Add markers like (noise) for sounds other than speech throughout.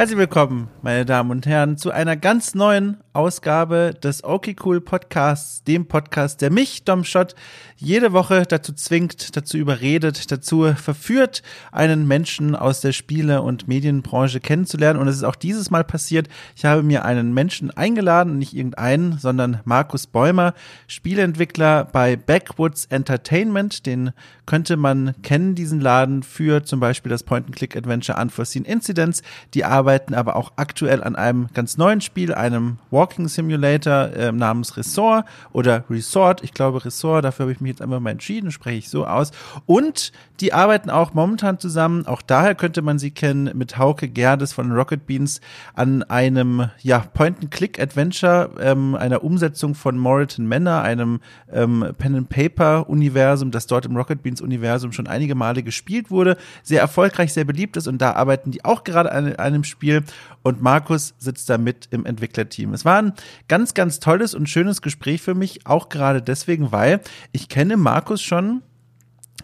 Herzlich willkommen, meine Damen und Herren, zu einer ganz neuen Ausgabe des Okay Cool Podcasts, dem Podcast, der mich, Dom Schott, jede Woche dazu zwingt, dazu überredet, dazu verführt, einen Menschen aus der Spiele- und Medienbranche kennenzulernen. Und es ist auch dieses Mal passiert. Ich habe mir einen Menschen eingeladen, nicht irgendeinen, sondern Markus Bäumer, Spieleentwickler bei Backwoods Entertainment. Den könnte man kennen, diesen Laden, für zum Beispiel das Point-and-Click-Adventure Unforeseen Incidents. Die arbeiten aber auch aktuell an einem ganz neuen Spiel, einem Walking Simulator äh, namens Resort oder Resort. Ich glaube Resort, dafür habe ich mich jetzt einfach mal entschieden, spreche ich so aus. Und die arbeiten auch momentan zusammen, auch daher könnte man sie kennen, mit Hauke Gerdes von Rocket Beans an einem ja, Point-and-Click-Adventure, ähm, einer Umsetzung von Moritan Manor, einem ähm, Pen-and-Paper-Universum, das dort im Rocket Beans-Universum schon einige Male gespielt wurde, sehr erfolgreich, sehr beliebt ist und da arbeiten die auch gerade an einem Spiel und Markus sitzt da mit im Entwicklerteam. Es war ein ganz, ganz tolles und schönes Gespräch für mich, auch gerade deswegen, weil ich kenne Markus schon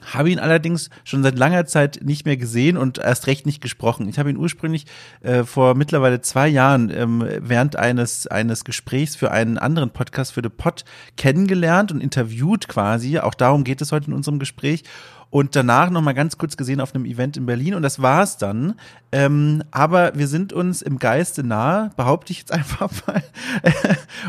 habe ihn allerdings schon seit langer Zeit nicht mehr gesehen und erst recht nicht gesprochen. Ich habe ihn ursprünglich äh, vor mittlerweile zwei Jahren ähm, während eines eines Gesprächs für einen anderen Podcast für The Pod kennengelernt und interviewt quasi. Auch darum geht es heute in unserem Gespräch und danach noch mal ganz kurz gesehen auf einem Event in Berlin und das war's dann. Ähm, aber wir sind uns im Geiste nahe, behaupte ich jetzt (laughs) einfach mal.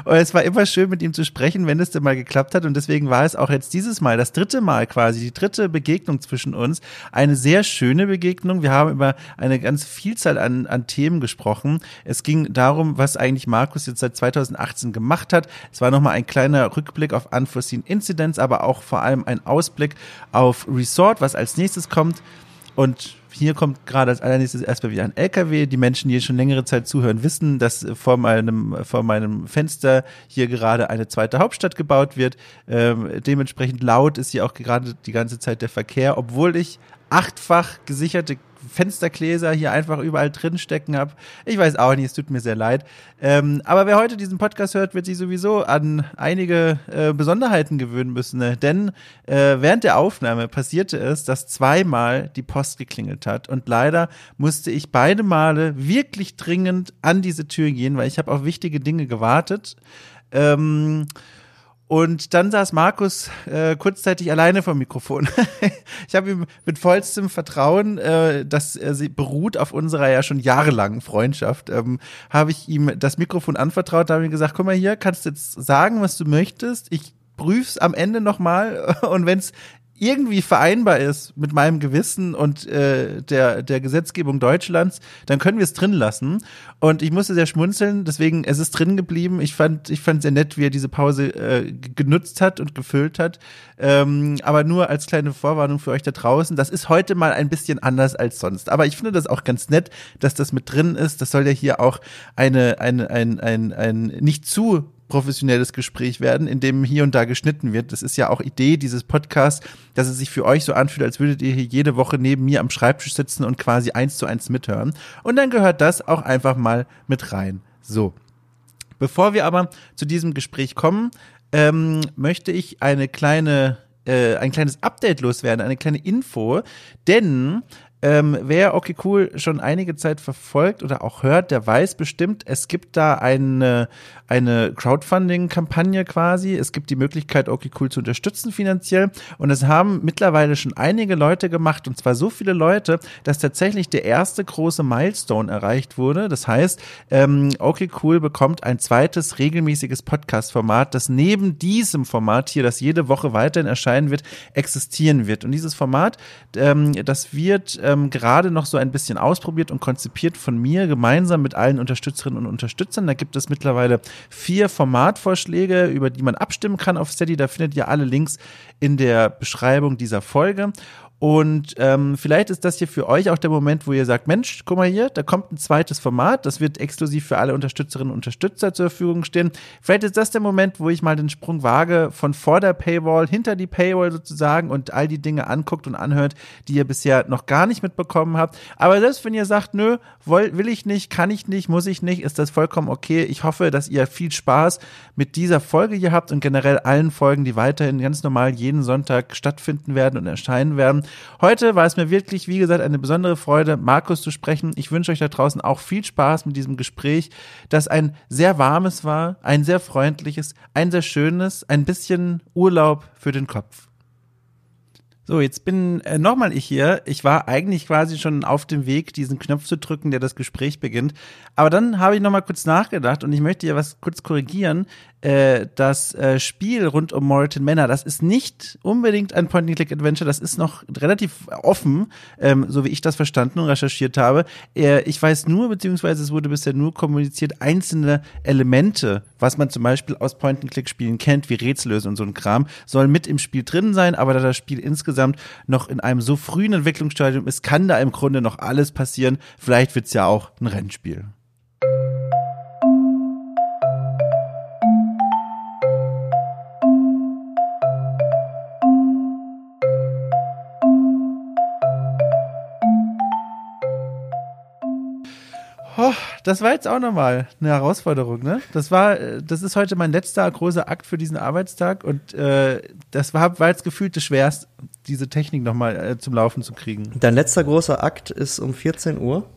und es war immer schön, mit ihm zu sprechen, wenn es denn mal geklappt hat. Und deswegen war es auch jetzt dieses Mal, das dritte Mal quasi, die dritte Begegnung zwischen uns. Eine sehr schöne Begegnung. Wir haben über eine ganz Vielzahl an, an Themen gesprochen. Es ging darum, was eigentlich Markus jetzt seit 2018 gemacht hat. Es war nochmal ein kleiner Rückblick auf Unforeseen Incidents, aber auch vor allem ein Ausblick auf Resort, was als nächstes kommt. Und hier kommt gerade als allernächstes erstmal wieder ein LKW. Die Menschen, die schon längere Zeit zuhören, wissen, dass vor meinem, vor meinem Fenster hier gerade eine zweite Hauptstadt gebaut wird. Ähm, dementsprechend laut ist hier auch gerade die ganze Zeit der Verkehr, obwohl ich achtfach gesicherte Fenstergläser hier einfach überall drin stecken habe. Ich weiß auch nicht, es tut mir sehr leid. Ähm, aber wer heute diesen Podcast hört, wird sich sowieso an einige äh, Besonderheiten gewöhnen müssen. Ne? Denn äh, während der Aufnahme passierte es, dass zweimal die Post geklingelt hat. Und leider musste ich beide Male wirklich dringend an diese Tür gehen, weil ich habe auf wichtige Dinge gewartet. Ähm, und dann saß Markus äh, kurzzeitig alleine vom Mikrofon. (laughs) ich habe ihm mit vollstem Vertrauen, äh, das äh, sie beruht auf unserer ja schon jahrelangen Freundschaft, ähm, habe ich ihm das Mikrofon anvertraut, habe ihm gesagt, guck mal hier, kannst jetzt sagen, was du möchtest. Ich prüf's am Ende nochmal (laughs) und wenn es irgendwie vereinbar ist mit meinem Gewissen und äh, der, der Gesetzgebung Deutschlands, dann können wir es drin lassen. Und ich musste sehr schmunzeln, deswegen es ist drin geblieben. Ich fand, ich fand sehr nett, wie er diese Pause äh, genutzt hat und gefüllt hat. Ähm, aber nur als kleine Vorwarnung für euch da draußen, das ist heute mal ein bisschen anders als sonst. Aber ich finde das auch ganz nett, dass das mit drin ist. Das soll ja hier auch eine, eine, ein, ein, ein nicht zu professionelles Gespräch werden, in dem hier und da geschnitten wird. Das ist ja auch Idee dieses Podcasts, dass es sich für euch so anfühlt, als würdet ihr hier jede Woche neben mir am Schreibtisch sitzen und quasi eins zu eins mithören. Und dann gehört das auch einfach mal mit rein. So. Bevor wir aber zu diesem Gespräch kommen, ähm, möchte ich eine kleine, äh, ein kleines Update loswerden, eine kleine Info, denn ähm, wer okay cool schon einige Zeit verfolgt oder auch hört, der weiß bestimmt, es gibt da eine, eine Crowdfunding-Kampagne quasi. Es gibt die Möglichkeit, okay cool zu unterstützen finanziell. Und es haben mittlerweile schon einige Leute gemacht und zwar so viele Leute, dass tatsächlich der erste große Milestone erreicht wurde. Das heißt, ähm, okay cool bekommt ein zweites regelmäßiges Podcast-Format, das neben diesem Format hier, das jede Woche weiterhin erscheinen wird, existieren wird. Und dieses Format, ähm, das wird ähm, gerade noch so ein bisschen ausprobiert und konzipiert von mir gemeinsam mit allen Unterstützerinnen und Unterstützern. Da gibt es mittlerweile vier Formatvorschläge, über die man abstimmen kann auf Steady. Da findet ihr alle Links in der Beschreibung dieser Folge. Und ähm, vielleicht ist das hier für euch auch der Moment, wo ihr sagt, Mensch, guck mal hier, da kommt ein zweites Format, das wird exklusiv für alle Unterstützerinnen und Unterstützer zur Verfügung stehen. Vielleicht ist das der Moment, wo ich mal den Sprung wage von vor der Paywall hinter die Paywall sozusagen und all die Dinge anguckt und anhört, die ihr bisher noch gar nicht mitbekommen habt. Aber selbst wenn ihr sagt, nö, will, will ich nicht, kann ich nicht, muss ich nicht, ist das vollkommen okay. Ich hoffe, dass ihr viel Spaß mit dieser Folge hier habt und generell allen Folgen, die weiterhin ganz normal jeden Sonntag stattfinden werden und erscheinen werden. Heute war es mir wirklich, wie gesagt, eine besondere Freude, Markus zu sprechen. Ich wünsche euch da draußen auch viel Spaß mit diesem Gespräch, das ein sehr warmes war, ein sehr freundliches, ein sehr schönes, ein bisschen Urlaub für den Kopf. So, jetzt bin äh, nochmal ich hier. Ich war eigentlich quasi schon auf dem Weg, diesen Knopf zu drücken, der das Gespräch beginnt. Aber dann habe ich nochmal kurz nachgedacht und ich möchte ja was kurz korrigieren äh, das äh, Spiel rund um Moritan Manor, das ist nicht unbedingt ein Point-and-Click-Adventure, das ist noch relativ offen, ähm, so wie ich das verstanden und recherchiert habe. Äh, ich weiß nur, beziehungsweise es wurde bisher nur kommuniziert, einzelne Elemente, was man zum Beispiel aus Point-and-Click-Spielen kennt, wie Rätsellösen und so ein Kram, soll mit im Spiel drin sein, aber da das Spiel insgesamt noch in einem so frühen Entwicklungsstadium ist, kann da im Grunde noch alles passieren. Vielleicht wird's ja auch ein Rennspiel. Oh, das war jetzt auch nochmal eine Herausforderung, ne? Das war, äh, das ist heute mein letzter großer Akt für diesen Arbeitstag und äh, das war, war jetzt gefühlt das Schwerste, diese Technik nochmal äh, zum Laufen zu kriegen. Dein letzter großer Akt ist um 14 Uhr.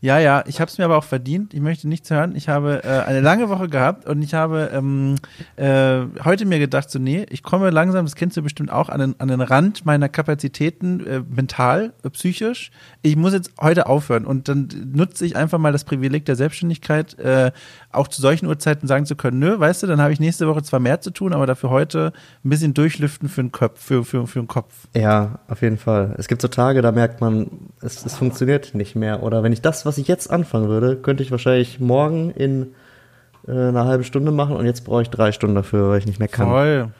Ja, ja, ich habe es mir aber auch verdient. Ich möchte nichts hören. Ich habe äh, eine lange Woche gehabt und ich habe ähm, äh, heute mir gedacht, so nee, ich komme langsam, das kennst du bestimmt auch, an den, an den Rand meiner Kapazitäten, äh, mental, äh, psychisch. Ich muss jetzt heute aufhören und dann nutze ich einfach mal das Privileg der Selbstständigkeit, äh, auch zu solchen Uhrzeiten sagen zu können, nö, weißt du, dann habe ich nächste Woche zwar mehr zu tun, aber dafür heute ein bisschen durchlüften für den Kopf, für, für, für den Kopf. Ja, auf jeden Fall. Es gibt so Tage, da merkt man, es, es funktioniert nicht mehr. Oder wenn ich das, was ich jetzt anfangen würde, könnte ich wahrscheinlich morgen in äh, einer halben Stunde machen und jetzt brauche ich drei Stunden dafür, weil ich nicht mehr kann. Voll.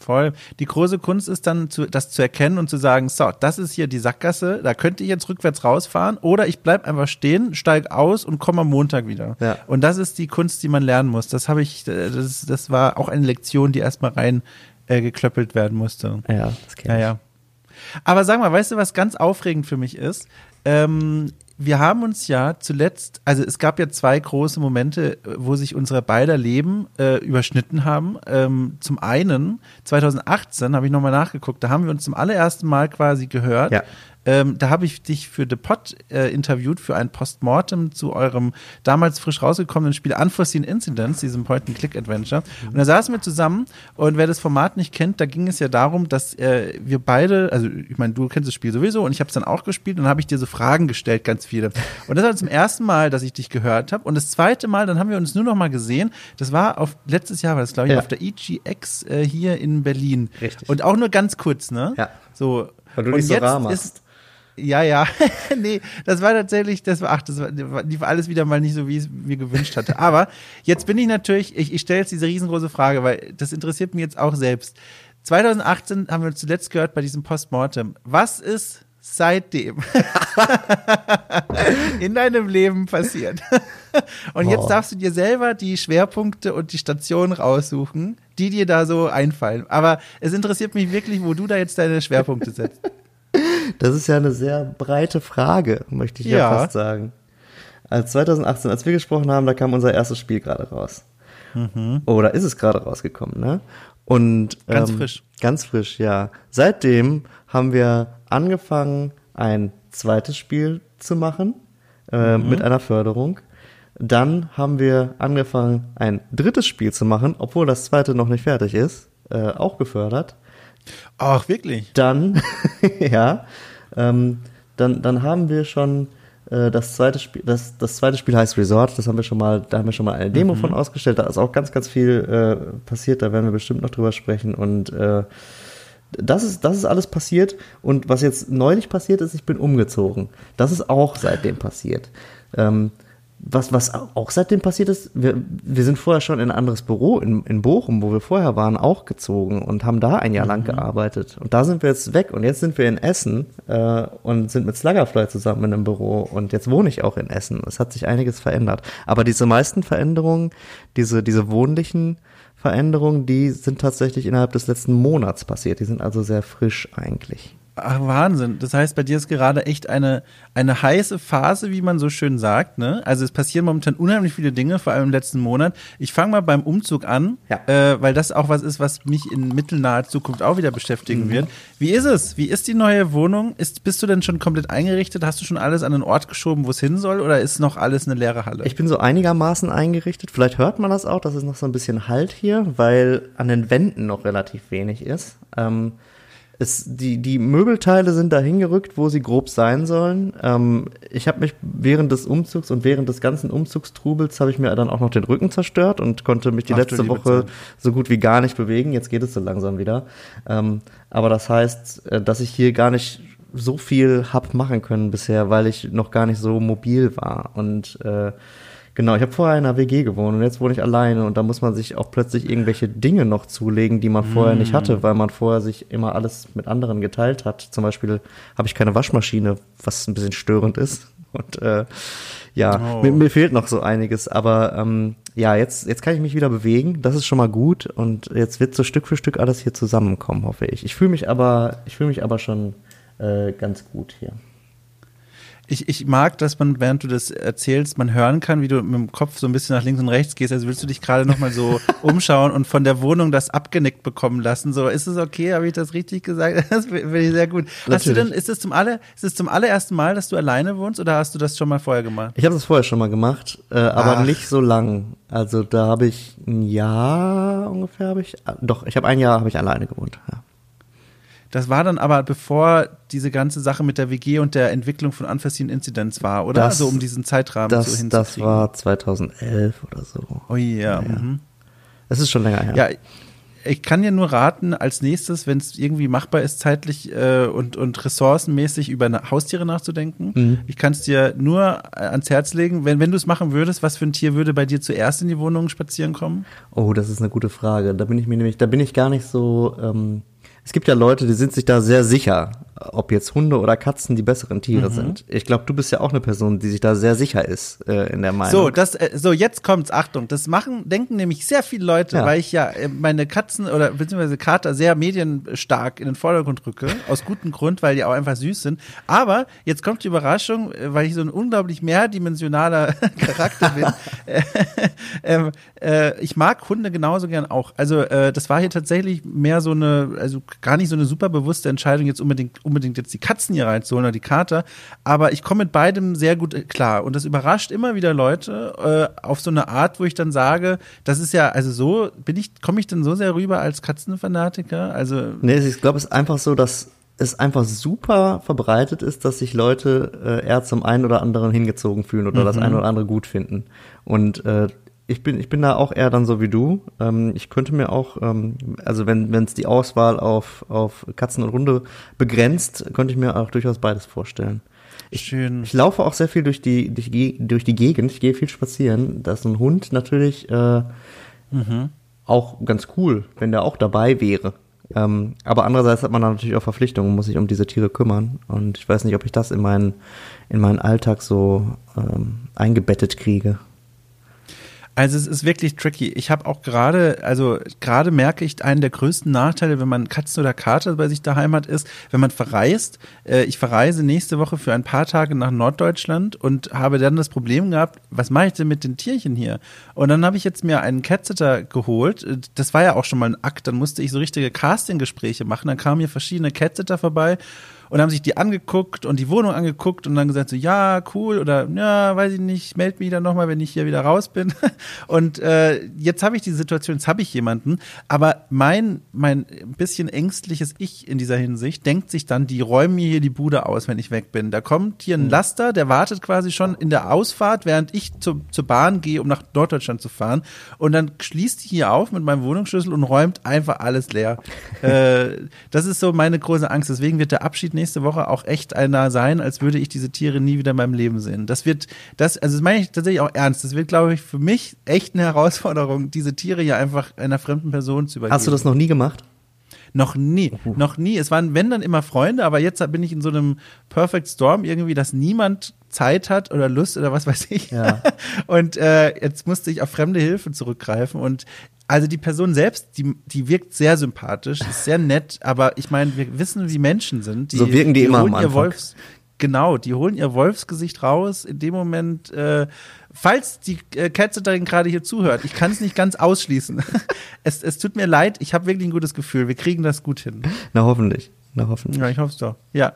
Voll. Die große Kunst ist dann, zu, das zu erkennen und zu sagen, so, das ist hier die Sackgasse, da könnte ich jetzt rückwärts rausfahren oder ich bleib einfach stehen, steig aus und komme am Montag wieder. Ja. Und das ist die Kunst, die man lernen muss. Das habe ich, das, das war auch eine Lektion, die erstmal rein äh, geklöppelt werden musste. Ja, das kenne ich. Ja, ja. Aber sag mal, weißt du, was ganz aufregend für mich ist? Ähm, wir haben uns ja zuletzt, also es gab ja zwei große Momente, wo sich unsere beider Leben äh, überschnitten haben. Ähm, zum einen, 2018 habe ich nochmal nachgeguckt, da haben wir uns zum allerersten Mal quasi gehört. Ja. Ähm, da habe ich dich für The Pod äh, interviewt, für ein Postmortem zu eurem damals frisch rausgekommenen Spiel Unforeseen Incidents, diesem Point-and-Click-Adventure. Mhm. Und da saßen wir zusammen und wer das Format nicht kennt, da ging es ja darum, dass äh, wir beide, also ich meine, du kennst das Spiel sowieso und ich habe es dann auch gespielt und dann habe ich dir so Fragen gestellt, ganz viele. Und das war zum ersten Mal, dass ich dich gehört habe. Und das zweite Mal, dann haben wir uns nur noch mal gesehen. Das war auf letztes Jahr, war das glaube ich, ja. auf der EGX äh, hier in Berlin. Richtig. Und auch nur ganz kurz, ne? Ja. So. Weil du nicht so rar machst. Ja, ja. (laughs) nee, das war tatsächlich, das war, ach, das war, lief alles wieder mal nicht so, wie ich es mir gewünscht hatte. Aber jetzt bin ich natürlich, ich, ich stelle jetzt diese riesengroße Frage, weil das interessiert mich jetzt auch selbst. 2018 haben wir zuletzt gehört bei diesem Postmortem. Was ist seitdem (laughs) in deinem Leben passiert? (laughs) und jetzt darfst du dir selber die Schwerpunkte und die Stationen raussuchen, die dir da so einfallen. Aber es interessiert mich wirklich, wo du da jetzt deine Schwerpunkte setzt. Das ist ja eine sehr breite Frage, möchte ich ja, ja fast sagen. Als 2018, als wir gesprochen haben, da kam unser erstes Spiel gerade raus. Mhm. Oder ist es gerade rausgekommen, ne? Und ganz ähm, frisch. Ganz frisch, ja. Seitdem haben wir angefangen, ein zweites Spiel zu machen äh, mhm. mit einer Förderung. Dann haben wir angefangen, ein drittes Spiel zu machen, obwohl das zweite noch nicht fertig ist, äh, auch gefördert. Ach, wirklich? Dann, (laughs) ja, ähm, dann, dann haben wir schon äh, das zweite Spiel, das, das zweite Spiel heißt Resort, das haben wir schon mal, da haben wir schon mal eine Demo mhm. von ausgestellt, da ist auch ganz, ganz viel äh, passiert, da werden wir bestimmt noch drüber sprechen und äh, das ist, das ist alles passiert und was jetzt neulich passiert ist, ich bin umgezogen. Das ist auch seitdem passiert. Ähm, was, was auch seitdem passiert ist, wir, wir sind vorher schon in ein anderes Büro in, in Bochum, wo wir vorher waren, auch gezogen und haben da ein Jahr lang mhm. gearbeitet. Und da sind wir jetzt weg und jetzt sind wir in Essen äh, und sind mit Sluggerfly zusammen in einem Büro und jetzt wohne ich auch in Essen. Es hat sich einiges verändert. Aber diese meisten Veränderungen, diese, diese wohnlichen Veränderungen, die sind tatsächlich innerhalb des letzten Monats passiert. Die sind also sehr frisch eigentlich. Ach, Wahnsinn. Das heißt, bei dir ist gerade echt eine, eine heiße Phase, wie man so schön sagt. Ne? Also es passieren momentan unheimlich viele Dinge, vor allem im letzten Monat. Ich fange mal beim Umzug an, ja. äh, weil das auch was ist, was mich in mittelnaher Zukunft auch wieder beschäftigen mhm. wird. Wie ist es? Wie ist die neue Wohnung? Ist, bist du denn schon komplett eingerichtet? Hast du schon alles an den Ort geschoben, wo es hin soll? Oder ist noch alles eine leere Halle? Ich bin so einigermaßen eingerichtet. Vielleicht hört man das auch, dass es noch so ein bisschen Halt hier, weil an den Wänden noch relativ wenig ist. Ähm, es, die, die Möbelteile sind da hingerückt, wo sie grob sein sollen. Ähm, ich habe mich während des Umzugs und während des ganzen Umzugstrubels habe ich mir dann auch noch den Rücken zerstört und konnte mich die Ach, letzte Woche Zeit. so gut wie gar nicht bewegen. Jetzt geht es so langsam wieder. Ähm, aber das heißt, äh, dass ich hier gar nicht so viel hab machen können bisher, weil ich noch gar nicht so mobil war. Und äh, Genau, ich habe vorher in einer WG gewohnt und jetzt wohne ich alleine und da muss man sich auch plötzlich irgendwelche Dinge noch zulegen, die man vorher mm. nicht hatte, weil man vorher sich immer alles mit anderen geteilt hat. Zum Beispiel habe ich keine Waschmaschine, was ein bisschen störend ist. Und äh, ja, oh. mir, mir, fehlt noch so einiges, aber ähm, ja, jetzt, jetzt kann ich mich wieder bewegen, das ist schon mal gut und jetzt wird so Stück für Stück alles hier zusammenkommen, hoffe ich. Ich fühle mich aber, ich fühle mich aber schon äh, ganz gut hier ich, ich mag, dass man, während du das erzählst, man hören kann, wie du mit dem Kopf so ein bisschen nach links und rechts gehst. Also willst du dich gerade nochmal so (laughs) umschauen und von der Wohnung das abgenickt bekommen lassen. So, ist es okay? Habe ich das richtig gesagt? (laughs) Das finde ich sehr gut. Natürlich. Hast du denn, ist es zum alle, ist es zum allerersten Mal, dass du alleine wohnst oder hast du das schon mal vorher gemacht? Ich habe das vorher schon mal gemacht, äh, aber Ach. nicht so lang. Also da habe ich ein Jahr ungefähr habe ich, doch, ich habe ein Jahr habe ich alleine gewohnt. Ja. Das war dann aber bevor diese ganze Sache mit der WG und der Entwicklung von Unforeseen Incidents war, oder? Das, also um diesen Zeitrahmen das, so hinzukriegen. Das war 2011 oder so. Oh ja. ja. Mhm. Das ist schon länger her. Ja, ich kann dir nur raten, als nächstes, wenn es irgendwie machbar ist, zeitlich äh, und, und ressourcenmäßig über Haustiere nachzudenken. Mhm. Ich kann es dir nur äh, ans Herz legen, wenn, wenn du es machen würdest, was für ein Tier würde bei dir zuerst in die Wohnung spazieren kommen? Oh, das ist eine gute Frage. Da bin ich mir nämlich, da bin ich gar nicht so. Ähm es gibt ja Leute, die sind sich da sehr sicher, ob jetzt Hunde oder Katzen die besseren Tiere mhm. sind. Ich glaube, du bist ja auch eine Person, die sich da sehr sicher ist äh, in der Meinung. So, das, äh, so jetzt kommt's. Achtung, das machen, denken nämlich sehr viele Leute, ja. weil ich ja äh, meine Katzen oder beziehungsweise Kater sehr medienstark in den Vordergrund rücke, (laughs) aus gutem Grund, weil die auch einfach süß sind. Aber jetzt kommt die Überraschung, äh, weil ich so ein unglaublich mehrdimensionaler (laughs) Charakter bin. (laughs) ähm, äh, ich mag Hunde genauso gern auch. Also äh, das war hier tatsächlich mehr so eine, also gar nicht so eine super bewusste Entscheidung, jetzt unbedingt unbedingt jetzt die Katzen hier reinzuholen oder die Kater, aber ich komme mit beidem sehr gut äh, klar und das überrascht immer wieder Leute äh, auf so eine Art, wo ich dann sage, das ist ja, also so, bin ich, komme ich denn so sehr rüber als Katzenfanatiker? Also. Nee, ich glaube, es ist einfach so, dass es einfach super verbreitet ist, dass sich Leute äh, eher zum einen oder anderen hingezogen fühlen oder mhm. das eine oder andere gut finden. Und äh, ich bin, ich bin da auch eher dann so wie du. Ähm, ich könnte mir auch, ähm, also wenn es die Auswahl auf, auf Katzen und Hunde begrenzt, könnte ich mir auch durchaus beides vorstellen. Ich, Schön. Ich laufe auch sehr viel durch die, durch die, durch die Gegend. Ich gehe viel spazieren. Da ist ein Hund natürlich äh, mhm. auch ganz cool, wenn der auch dabei wäre. Ähm, aber andererseits hat man dann natürlich auch Verpflichtungen, muss sich um diese Tiere kümmern. Und ich weiß nicht, ob ich das in meinen, in meinen Alltag so ähm, eingebettet kriege. Also es ist wirklich tricky. Ich habe auch gerade, also gerade merke ich, einen der größten Nachteile, wenn man Katzen oder Kater bei sich daheim hat, ist, wenn man verreist. Äh, ich verreise nächste Woche für ein paar Tage nach Norddeutschland und habe dann das Problem gehabt, was mache ich denn mit den Tierchen hier? Und dann habe ich jetzt mir einen Catsitter geholt. Das war ja auch schon mal ein Akt. Dann musste ich so richtige Castinggespräche machen. Dann kamen hier verschiedene Catsitter vorbei und haben sich die angeguckt und die Wohnung angeguckt und dann gesagt so, ja, cool oder ja, weiß ich nicht, meld mich dann nochmal, wenn ich hier wieder raus bin. (laughs) Und äh, jetzt habe ich die Situation, jetzt habe ich jemanden, aber mein, mein bisschen ängstliches Ich in dieser Hinsicht denkt sich dann, die räumen mir hier die Bude aus, wenn ich weg bin. Da kommt hier ein mhm. Laster, der wartet quasi schon in der Ausfahrt, während ich zu, zur Bahn gehe, um nach Norddeutschland zu fahren. Und dann schließt die hier auf mit meinem Wohnungsschlüssel und räumt einfach alles leer. (laughs) äh, das ist so meine große Angst. Deswegen wird der Abschied nächste Woche auch echt einer sein, als würde ich diese Tiere nie wieder in meinem Leben sehen. Das wird, das, also das meine ich tatsächlich auch ernst. Das wird, glaube ich, für mich echt eine Herausforderung, diese Tiere ja einfach einer fremden Person zu übergeben. Hast du das noch nie gemacht? Noch nie, uh. noch nie. Es waren, wenn dann immer Freunde, aber jetzt bin ich in so einem Perfect Storm irgendwie, dass niemand Zeit hat oder Lust oder was weiß ich. Ja. (laughs) und äh, jetzt musste ich auf fremde Hilfe zurückgreifen und Also die Person selbst, die, die wirkt sehr sympathisch, ist sehr nett, aber ich meine, wir wissen, wie Menschen sind. Die, so wirken die, die immer holen am ihr Anfang. Wolfs, Genau, die holen ihr Wolfsgesicht raus. In dem Moment, äh, falls die äh, Catsitterin gerade hier zuhört, ich kann es nicht ganz ausschließen. (laughs) es, es tut mir leid, ich habe wirklich ein gutes Gefühl. Wir kriegen das gut hin. Na hoffentlich. Na hoffentlich. Ja, ich hoffe es doch. Ja.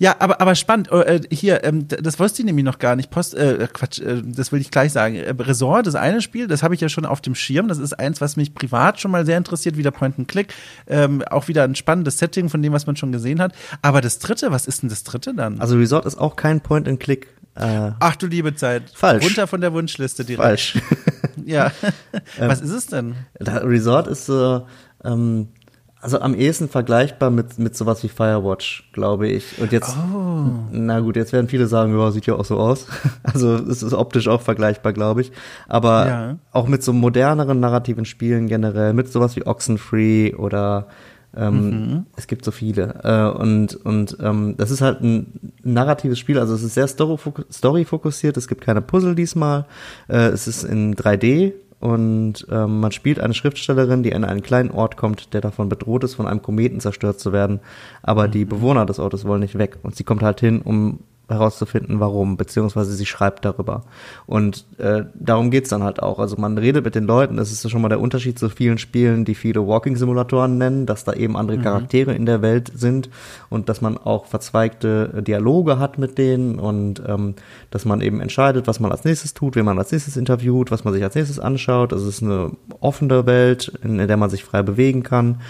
Ja, aber, aber spannend. Äh, hier, ähm, das wusste ich nämlich noch gar nicht. Post, äh, Quatsch, äh, das will ich gleich sagen. Äh, Resort, das eine Spiel, das habe ich ja schon auf dem Schirm. Das ist eins, was mich privat schon mal sehr interessiert, wieder Point and Click. Ähm, auch wieder ein spannendes Setting von dem, was man schon gesehen hat. Aber das dritte, was ist denn das dritte dann? Also Resort ist auch kein Point and Click. Äh, Ach du liebe Zeit. Falsch. Runter von der Wunschliste direkt. falsch. (laughs) Ja. (laughs) was ist es denn? Resort ist so, ähm, also am ehesten vergleichbar mit, mit sowas wie Firewatch, glaube ich. Und jetzt, Oh. na gut, jetzt werden viele sagen, ja, sieht ja auch so aus. (laughs) Also es ist optisch auch vergleichbar, glaube ich. Aber Ja. auch mit so moderneren narrativen Spielen generell, mit sowas wie Oxenfree oder ähm, es gibt so viele. Äh, und und ähm, das ist halt ein narratives Spiel, also es ist sehr story-foku- story-fokussiert, es gibt keine Puzzle diesmal. Äh, es ist in 3D und ähm, man spielt eine Schriftstellerin, die in einen kleinen Ort kommt, der davon bedroht ist, von einem Kometen zerstört zu werden. Aber die Bewohner des Ortes wollen nicht weg. Und sie kommt halt hin, um herauszufinden, warum, beziehungsweise sie schreibt darüber. Und äh, darum geht's dann halt auch. Also man redet mit den Leuten, das ist schon mal der Unterschied zu vielen Spielen, die viele Walking-Simulatoren nennen, dass da eben andere Charaktere in der Welt sind und dass man auch verzweigte Dialoge hat mit denen und ähm, dass man eben entscheidet, was man als nächstes tut, wen man als nächstes interviewt, was man sich als nächstes anschaut. Also es ist eine offene Welt, in der man sich frei bewegen kann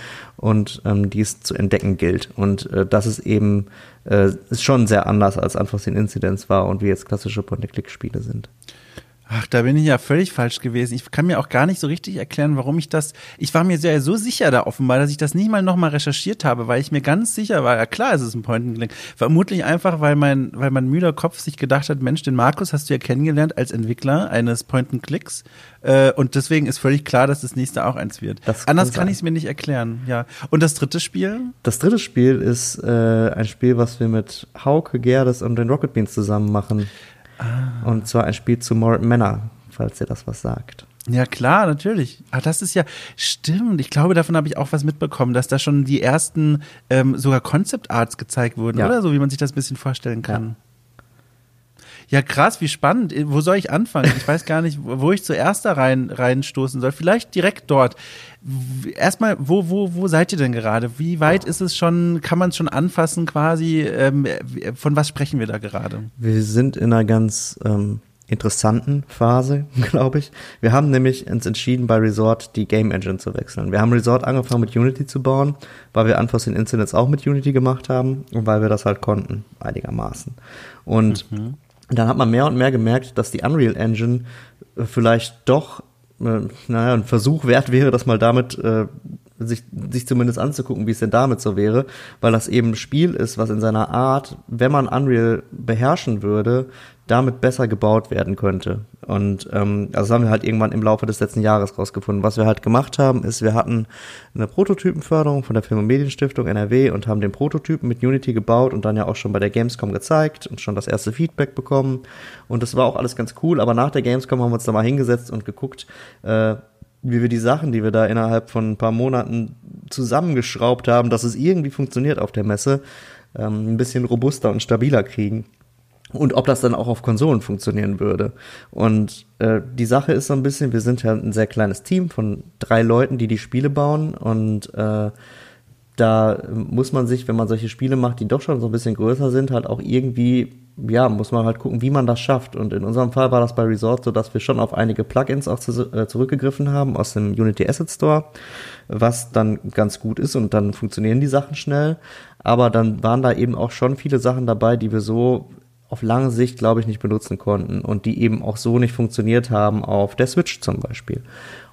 und ähm, die es zu entdecken gilt. Und äh, das ist eben äh, ist schon sehr anders als Unforeseen Incidents war und wie jetzt klassische Point-and-Click-Spiele sind. Ach, da bin ich ja völlig falsch gewesen. Ich kann mir auch gar nicht so richtig erklären, warum ich das. Ich war mir sehr so sicher da offenbar, dass ich das nicht mal nochmal recherchiert habe, weil ich mir ganz sicher war, ja klar, es ist ein Point and Click. Vermutlich einfach, weil mein, weil mein müder Kopf sich gedacht hat, Mensch, den Markus hast du ja kennengelernt als Entwickler eines Point and Clicks. Äh, und deswegen ist völlig klar, dass das nächste auch eins wird. Das kann Anders kann sein. ich es mir nicht erklären, ja. Und das dritte Spiel? Das dritte Spiel ist äh, ein Spiel, was wir mit Hauke Gerdes und den Rocket Beans zusammen machen. Und zwar ein Spiel zu Morat Manor, falls ihr das was sagt. Ja, klar, natürlich. Ah, das ist ja, stimmt. Ich glaube, davon habe ich auch was mitbekommen, dass da schon die ersten ähm, sogar Concept Arts gezeigt wurden, Ja. oder? So wie man sich das ein bisschen vorstellen kann. Ja. Krass, wie spannend. Wo soll ich anfangen? Ich weiß gar nicht, wo ich zuerst da rein, reinstoßen soll. Vielleicht direkt dort. Erstmal, wo, wo, wo seid ihr denn gerade? Wie weit ist es schon, kann man es schon anfassen quasi? Ähm, von was sprechen wir da gerade? Wir sind in einer ganz ähm, interessanten Phase, (laughs) glaube ich. Wir haben nämlich uns entschieden, bei Resort die Game Engine zu wechseln. Wir haben Resort angefangen mit Unity zu bauen, weil wir Unforeseen Incidents auch mit Unity gemacht haben und weil wir das halt konnten, einigermaßen. Und dann hat man mehr und mehr gemerkt, dass die Unreal Engine äh, vielleicht doch äh, naja, ein Versuch wert wäre, das mal damit äh, sich, sich zumindest anzugucken, wie es denn damit so wäre, weil das eben ein Spiel ist, was in seiner Art, wenn man Unreal beherrschen würde, damit besser gebaut werden könnte. Und ähm, also das haben wir halt irgendwann im Laufe des letzten Jahres rausgefunden. Was wir halt gemacht haben, ist, wir hatten eine Prototypenförderung von der Film- und Medienstiftung NRW und haben den Prototypen mit Unity gebaut und dann ja auch schon bei der Gamescom gezeigt und schon das erste Feedback bekommen. Und das war auch alles ganz cool, aber nach der Gamescom haben wir uns da mal hingesetzt und geguckt, äh, wie wir die Sachen, die wir da innerhalb von ein paar Monaten zusammengeschraubt haben, dass es irgendwie funktioniert auf der Messe, ähm, ein bisschen robuster und stabiler kriegen. Und ob das dann auch auf Konsolen funktionieren würde. Und äh, die Sache ist so ein bisschen, wir sind ja ein sehr kleines Team von drei Leuten, die die Spiele bauen. Und äh, da muss man sich, wenn man solche Spiele macht, die doch schon so ein bisschen größer sind, halt auch irgendwie, ja, muss man halt gucken, wie man das schafft. Und in unserem Fall war das bei Resort so, dass wir schon auf einige Plugins auch zu, äh, zurückgegriffen haben aus dem Unity Asset Store, was dann ganz gut ist und dann funktionieren die Sachen schnell. Aber dann waren da eben auch schon viele Sachen dabei, die wir so auf lange Sicht, glaube ich, nicht benutzen konnten und die eben auch so nicht funktioniert haben auf der Switch zum Beispiel.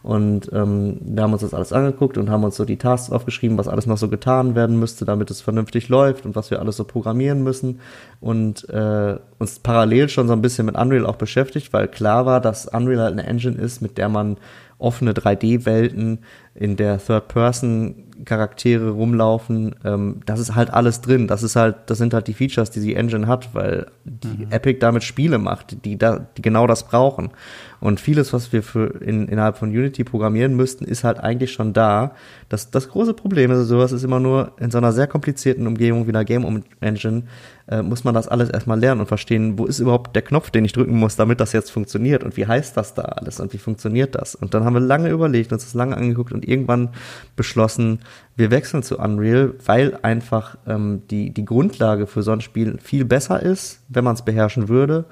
Und ähm, wir haben uns das alles angeguckt und haben uns so die Tasks aufgeschrieben, was alles noch so getan werden müsste, damit es vernünftig läuft und was wir alles so programmieren müssen und äh, uns parallel schon so ein bisschen mit Unreal auch beschäftigt, weil klar war, dass Unreal halt eine Engine ist, mit der man offene 3D-Welten, in der Third Person Charaktere rumlaufen, ähm, das ist halt alles drin. Das ist halt, das sind halt die Features, die die Engine hat, weil die mhm. Epic damit Spiele macht, die da, die genau das brauchen. Und vieles, was wir für in, innerhalb von Unity programmieren müssten, ist halt eigentlich schon da. Das, das große Problem ist, sowas ist immer nur in so einer sehr komplizierten Umgebung wie einer Game Engine, äh, muss man das alles erstmal lernen und verstehen, wo ist überhaupt der Knopf, den ich drücken muss, damit das jetzt funktioniert und wie heißt das da alles und wie funktioniert das. Und dann haben wir lange überlegt, uns das lange angeguckt und irgendwann beschlossen, wir wechseln zu Unreal, weil einfach ähm, die, die Grundlage für so ein Spiel viel besser ist, wenn man es beherrschen würde.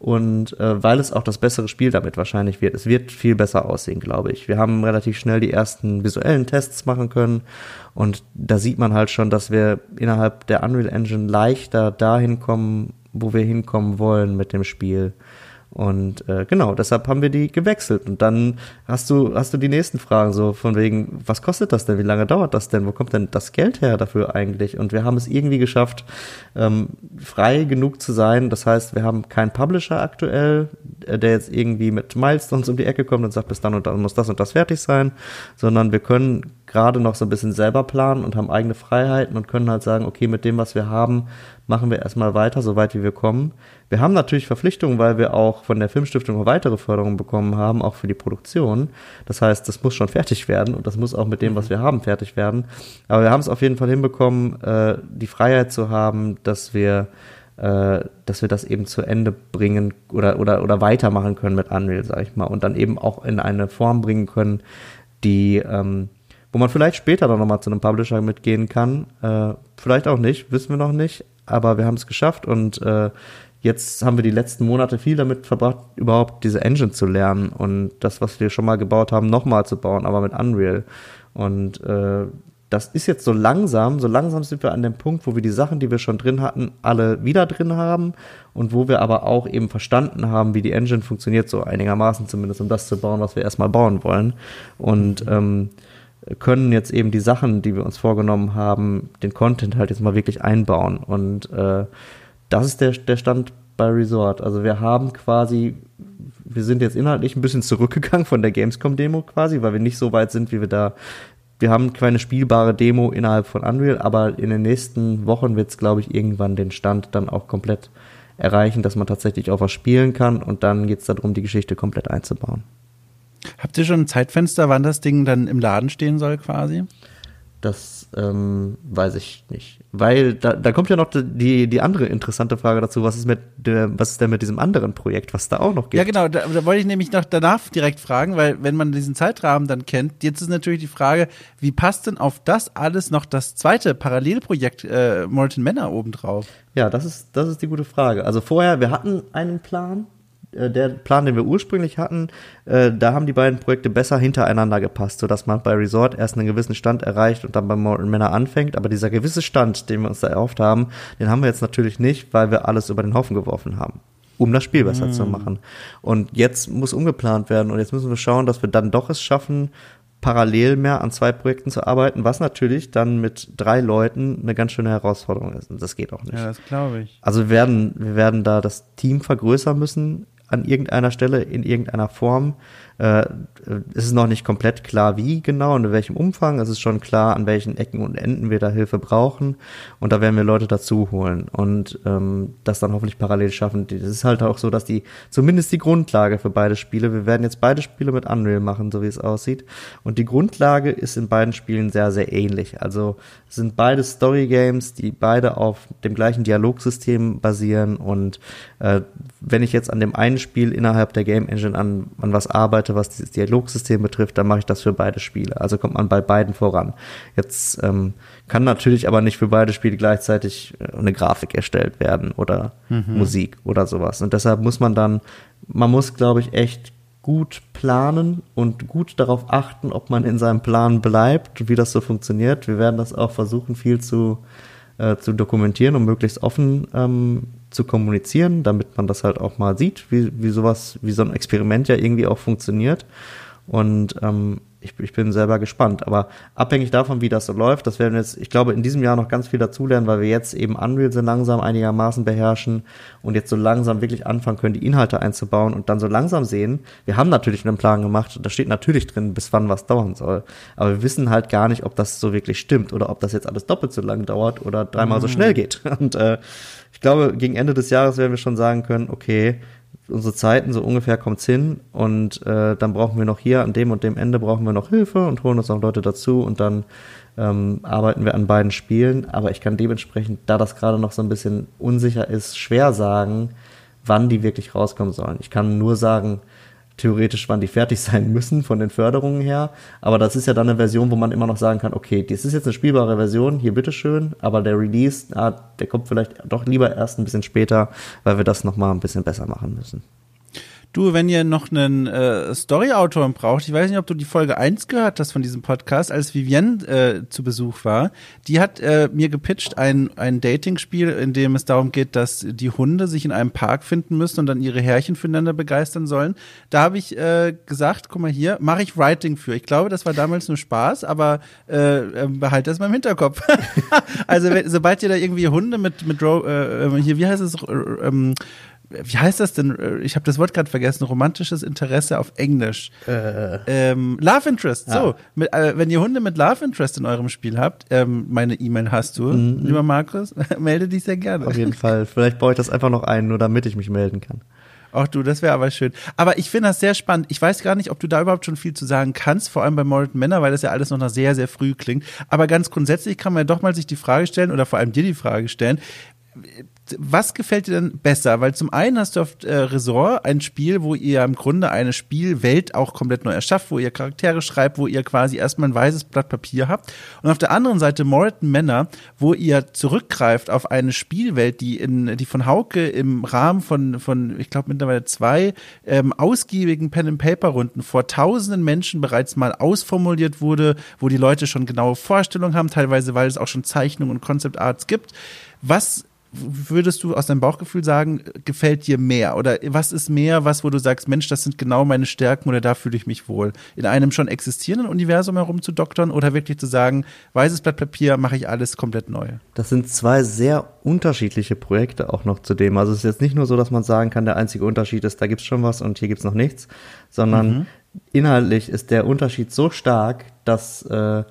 Und äh, weil es auch das bessere Spiel damit wahrscheinlich wird. Es wird viel besser aussehen, glaube ich. Wir haben relativ schnell die ersten visuellen Tests machen können. Und da sieht man halt schon, dass wir innerhalb der Unreal Engine leichter dahin kommen, wo wir hinkommen wollen mit dem Spiel. Und äh, genau, deshalb haben wir die gewechselt. Und dann hast du, hast du die nächsten Fragen, so von wegen, was kostet das denn? Wie lange dauert das denn? Wo kommt denn das Geld her dafür eigentlich? Und wir haben es irgendwie geschafft, ähm, frei genug zu sein. Das heißt, wir haben keinen Publisher aktuell, äh, der jetzt irgendwie mit Milestones um die Ecke kommt und sagt, bis dann und dann muss das und das fertig sein, sondern wir können gerade noch so ein bisschen selber planen und haben eigene Freiheiten und können halt sagen, okay, mit dem, was wir haben, machen wir erstmal weiter, so weit wie wir kommen. Wir haben natürlich Verpflichtungen, weil wir auch von der Filmstiftung weitere Förderungen bekommen haben, auch für die Produktion. Das heißt, das muss schon fertig werden und das muss auch mit dem, was wir haben, fertig werden. Aber wir haben es auf jeden Fall hinbekommen, äh, die Freiheit zu haben, dass wir äh, dass wir das eben zu Ende bringen oder, oder, oder weitermachen können mit Unreal, sag ich mal, und dann eben auch in eine Form bringen können, die, ähm, wo man vielleicht später dann nochmal zu einem Publisher mitgehen kann. Äh, vielleicht auch nicht, wissen wir noch nicht, aber wir haben es geschafft und äh, jetzt haben wir die letzten Monate viel damit verbracht, überhaupt diese Engine zu lernen und das, was wir schon mal gebaut haben, nochmal zu bauen, aber mit Unreal. Und äh, das ist jetzt so langsam, so langsam sind wir an dem Punkt, wo wir die Sachen, die wir schon drin hatten, alle wieder drin haben und wo wir aber auch eben verstanden haben, wie die Engine funktioniert, so einigermaßen zumindest, um das zu bauen, was wir erstmal bauen wollen. Und ähm, können jetzt eben die Sachen, die wir uns vorgenommen haben, den Content halt jetzt mal wirklich einbauen. Und äh, das ist der, der Stand bei Resort. Also wir haben quasi, wir sind jetzt inhaltlich ein bisschen zurückgegangen von der Gamescom-Demo quasi, weil wir nicht so weit sind, wie wir da. Wir haben keine spielbare Demo innerhalb von Unreal, aber in den nächsten Wochen wird es, glaube ich, irgendwann den Stand dann auch komplett erreichen, dass man tatsächlich auch was spielen kann und dann geht es darum, die Geschichte komplett einzubauen. Habt ihr schon ein Zeitfenster, wann das Ding dann im Laden stehen soll quasi? Das ähm, weiß ich nicht. Weil da, da kommt ja noch die, die andere interessante Frage dazu, was ist mit der, was ist denn mit diesem anderen Projekt, was da auch noch gibt? Ja, genau, da, da wollte ich nämlich noch danach direkt fragen, weil wenn man diesen Zeitrahmen dann kennt, jetzt ist natürlich die Frage, wie passt denn auf das alles noch das zweite Parallelprojekt äh, Molten Männer obendrauf? Ja, das ist, das ist die gute Frage. Also vorher, wir hatten einen Plan, äh, der Plan, den wir ursprünglich hatten, äh, da haben die beiden Projekte besser hintereinander gepasst, sodass man bei Resort erst einen gewissen Stand erreicht und dann bei Morton Männer anfängt. Aber dieser gewisse Stand, den wir uns da erhofft haben, den haben wir jetzt natürlich nicht, weil wir alles über den Haufen geworfen haben um das Spiel besser mm. zu machen. Und jetzt muss umgeplant werden und jetzt müssen wir schauen, dass wir dann doch es schaffen, parallel mehr an zwei Projekten zu arbeiten, was natürlich dann mit drei Leuten eine ganz schöne Herausforderung ist. Und das geht auch nicht. Ja, das glaube ich. Also wir werden, wir werden da das Team vergrößern müssen an irgendeiner Stelle, in irgendeiner Form. Äh, es ist noch nicht komplett klar, wie genau und in welchem Umfang. Es ist schon klar, an welchen Ecken und Enden wir da Hilfe brauchen. Und da werden wir Leute dazu holen und ähm, das dann hoffentlich parallel schaffen. Es ist halt auch so, dass die zumindest die Grundlage für beide Spiele. Wir werden jetzt beide Spiele mit Unreal machen, so wie es aussieht. Und die Grundlage ist in beiden Spielen sehr, sehr ähnlich. Also sind beide Story Games, die beide auf dem gleichen Dialogsystem basieren. Und äh, wenn ich jetzt an dem einen Spiel innerhalb der Game Engine an, an was arbeite, Seite, was dieses Dialogsystem betrifft, dann mache ich das für beide Spiele. Also kommt man bei beiden voran. Jetzt ähm, kann natürlich aber nicht für beide Spiele gleichzeitig äh, eine Grafik erstellt werden oder mhm. Musik oder sowas. Und deshalb muss man dann, man muss, glaube ich, echt gut planen und gut darauf achten, ob man in seinem Plan bleibt und wie das so funktioniert. Wir werden das auch versuchen, viel zu, äh, zu dokumentieren und möglichst offen ähm, zu kommunizieren, damit man das halt auch mal sieht, wie, wie sowas, wie so ein Experiment ja irgendwie auch funktioniert. Und ähm, ich, ich bin selber gespannt. Aber abhängig davon, wie das so läuft, das werden wir jetzt, ich glaube, in diesem Jahr noch ganz viel dazulernen, weil wir jetzt eben Unreal so langsam einigermaßen beherrschen und jetzt so langsam wirklich anfangen können, die Inhalte einzubauen und dann so langsam sehen. Wir haben natürlich einen Plan gemacht, da steht natürlich drin, bis wann was dauern soll. Aber wir wissen halt gar nicht, ob das so wirklich stimmt oder ob das jetzt alles doppelt so lang dauert oder dreimal mhm. so schnell geht. (laughs) Und äh, ich glaube, gegen Ende des Jahres werden wir schon sagen können, okay, unsere Zeiten, so ungefähr kommt's hin und äh, dann brauchen wir noch hier an dem und dem Ende brauchen wir noch Hilfe und holen uns noch Leute dazu und dann ähm, arbeiten wir an beiden Spielen. Aber ich kann dementsprechend, da das gerade noch so ein bisschen unsicher ist, schwer sagen, wann die wirklich rauskommen sollen. Ich kann nur sagen, theoretisch, wann die fertig (laughs) sein müssen von den Förderungen her. Aber das ist ja dann eine Version, wo man immer noch sagen kann, okay, das ist jetzt eine spielbare Version, hier bitteschön, aber der Release, ah, der kommt vielleicht doch lieber erst ein bisschen später, weil wir das nochmal ein bisschen besser machen müssen. Du, wenn ihr noch einen äh, Story-Autoren braucht, ich weiß nicht, ob du die Folge 1 gehört hast von diesem Podcast, als Vivienne äh, zu Besuch war, die hat äh, mir gepitcht ein, ein Dating-Spiel, in dem es darum geht, dass die Hunde sich in einem Park finden müssen und dann ihre Herrchen füreinander begeistern sollen. Da habe ich äh, gesagt, guck mal hier, mache ich Writing für. Ich glaube, das war damals nur Spaß, aber äh, äh, behalte das mal im Hinterkopf. (laughs) also sobald ihr da irgendwie Hunde mit, mit äh, äh, hier, wie heißt es, äh, ähm, wie heißt das denn? Ich habe das Wort gerade vergessen. Romantisches Interesse auf Englisch. Äh. Ähm, Love Interest. Ja. So, mit, äh, wenn ihr Hunde mit Love Interest in eurem Spiel habt, ähm, meine E-Mail hast du, mhm. lieber Markus, (laughs) melde dich sehr gerne. Auf jeden Fall. Vielleicht baue ich das einfach noch ein, nur damit ich mich melden kann. Ach du, das wäre aber schön. Aber ich finde das sehr spannend. Ich weiß gar nicht, ob du da überhaupt schon viel zu sagen kannst, vor allem bei Morton Männer, weil das ja alles noch sehr, sehr früh klingt. Aber ganz grundsätzlich kann man ja doch mal sich die Frage stellen oder vor allem dir die Frage stellen, was gefällt dir denn besser? Weil zum einen hast du auf äh, Resort ein Spiel, wo ihr im Grunde eine Spielwelt auch komplett neu erschafft, wo ihr Charaktere schreibt, wo ihr quasi erstmal ein weißes Blatt Papier habt. Und auf der anderen Seite Moreton Manor, wo ihr zurückgreift auf eine Spielwelt, die in, die von Hauke im Rahmen von, von ich glaube mittlerweile zwei ähm, ausgiebigen Pen and Paper Runden vor tausenden Menschen bereits mal ausformuliert wurde, wo die Leute schon genaue Vorstellungen haben, teilweise weil es auch schon Zeichnungen und Concept Arts gibt. Was würdest du aus deinem Bauchgefühl sagen, gefällt dir mehr? Oder was ist mehr, was, wo du sagst, Mensch, das sind genau meine Stärken oder da fühle ich mich wohl? In einem schon existierenden Universum herumzudoktern oder wirklich zu sagen, weißes Blatt Papier, mache ich alles komplett neu? Das sind zwei sehr unterschiedliche Projekte auch noch zu dem. Also es ist jetzt nicht nur so, dass man sagen kann, der einzige Unterschied ist, da gibt es schon was und hier gibt es noch nichts, sondern mhm. inhaltlich ist der Unterschied so stark, dass, äh,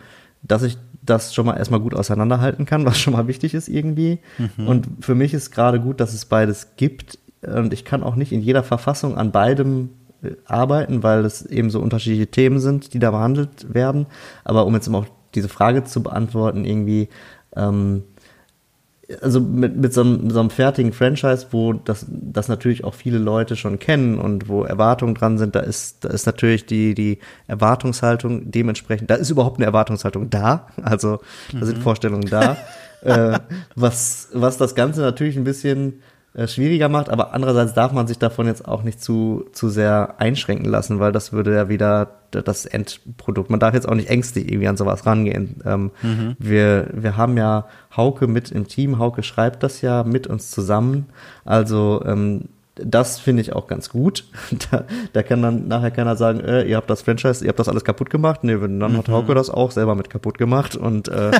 dass ich das schon mal erstmal gut auseinanderhalten kann, (laughs) was schon mal wichtig ist irgendwie. Mhm. Und für mich ist gerade gut, dass es beides gibt. Und ich kann auch nicht in jeder Verfassung an beidem äh, arbeiten, weil es eben so unterschiedliche Themen sind, die da behandelt werden. Aber um jetzt mal auch diese Frage zu beantworten, irgendwie, ähm, also mit, mit, so einem, so einem fertigen Franchise, wo das, das natürlich auch viele Leute schon kennen und wo Erwartungen dran sind, da ist, da ist natürlich die, die Erwartungshaltung dementsprechend, da ist überhaupt eine Erwartungshaltung da, also da sind mhm. Vorstellungen da, (laughs) äh, was, was das Ganze natürlich ein bisschen äh, schwieriger macht, aber andererseits darf man sich davon jetzt auch nicht zu, zu sehr einschränken lassen, weil das würde ja wieder das Endprodukt. Man darf jetzt auch nicht ängstlich irgendwie an sowas rangehen. Ähm, mhm. wir, wir haben ja Hauke mit im Team. Hauke schreibt das ja mit uns zusammen. Also ähm, das finde ich auch ganz gut. (laughs) Da, da kann dann nachher keiner sagen, äh, ihr habt das Franchise, ihr habt das alles kaputt gemacht. Nee, dann mhm. hat Hauke das auch selber mit kaputt gemacht. Und äh,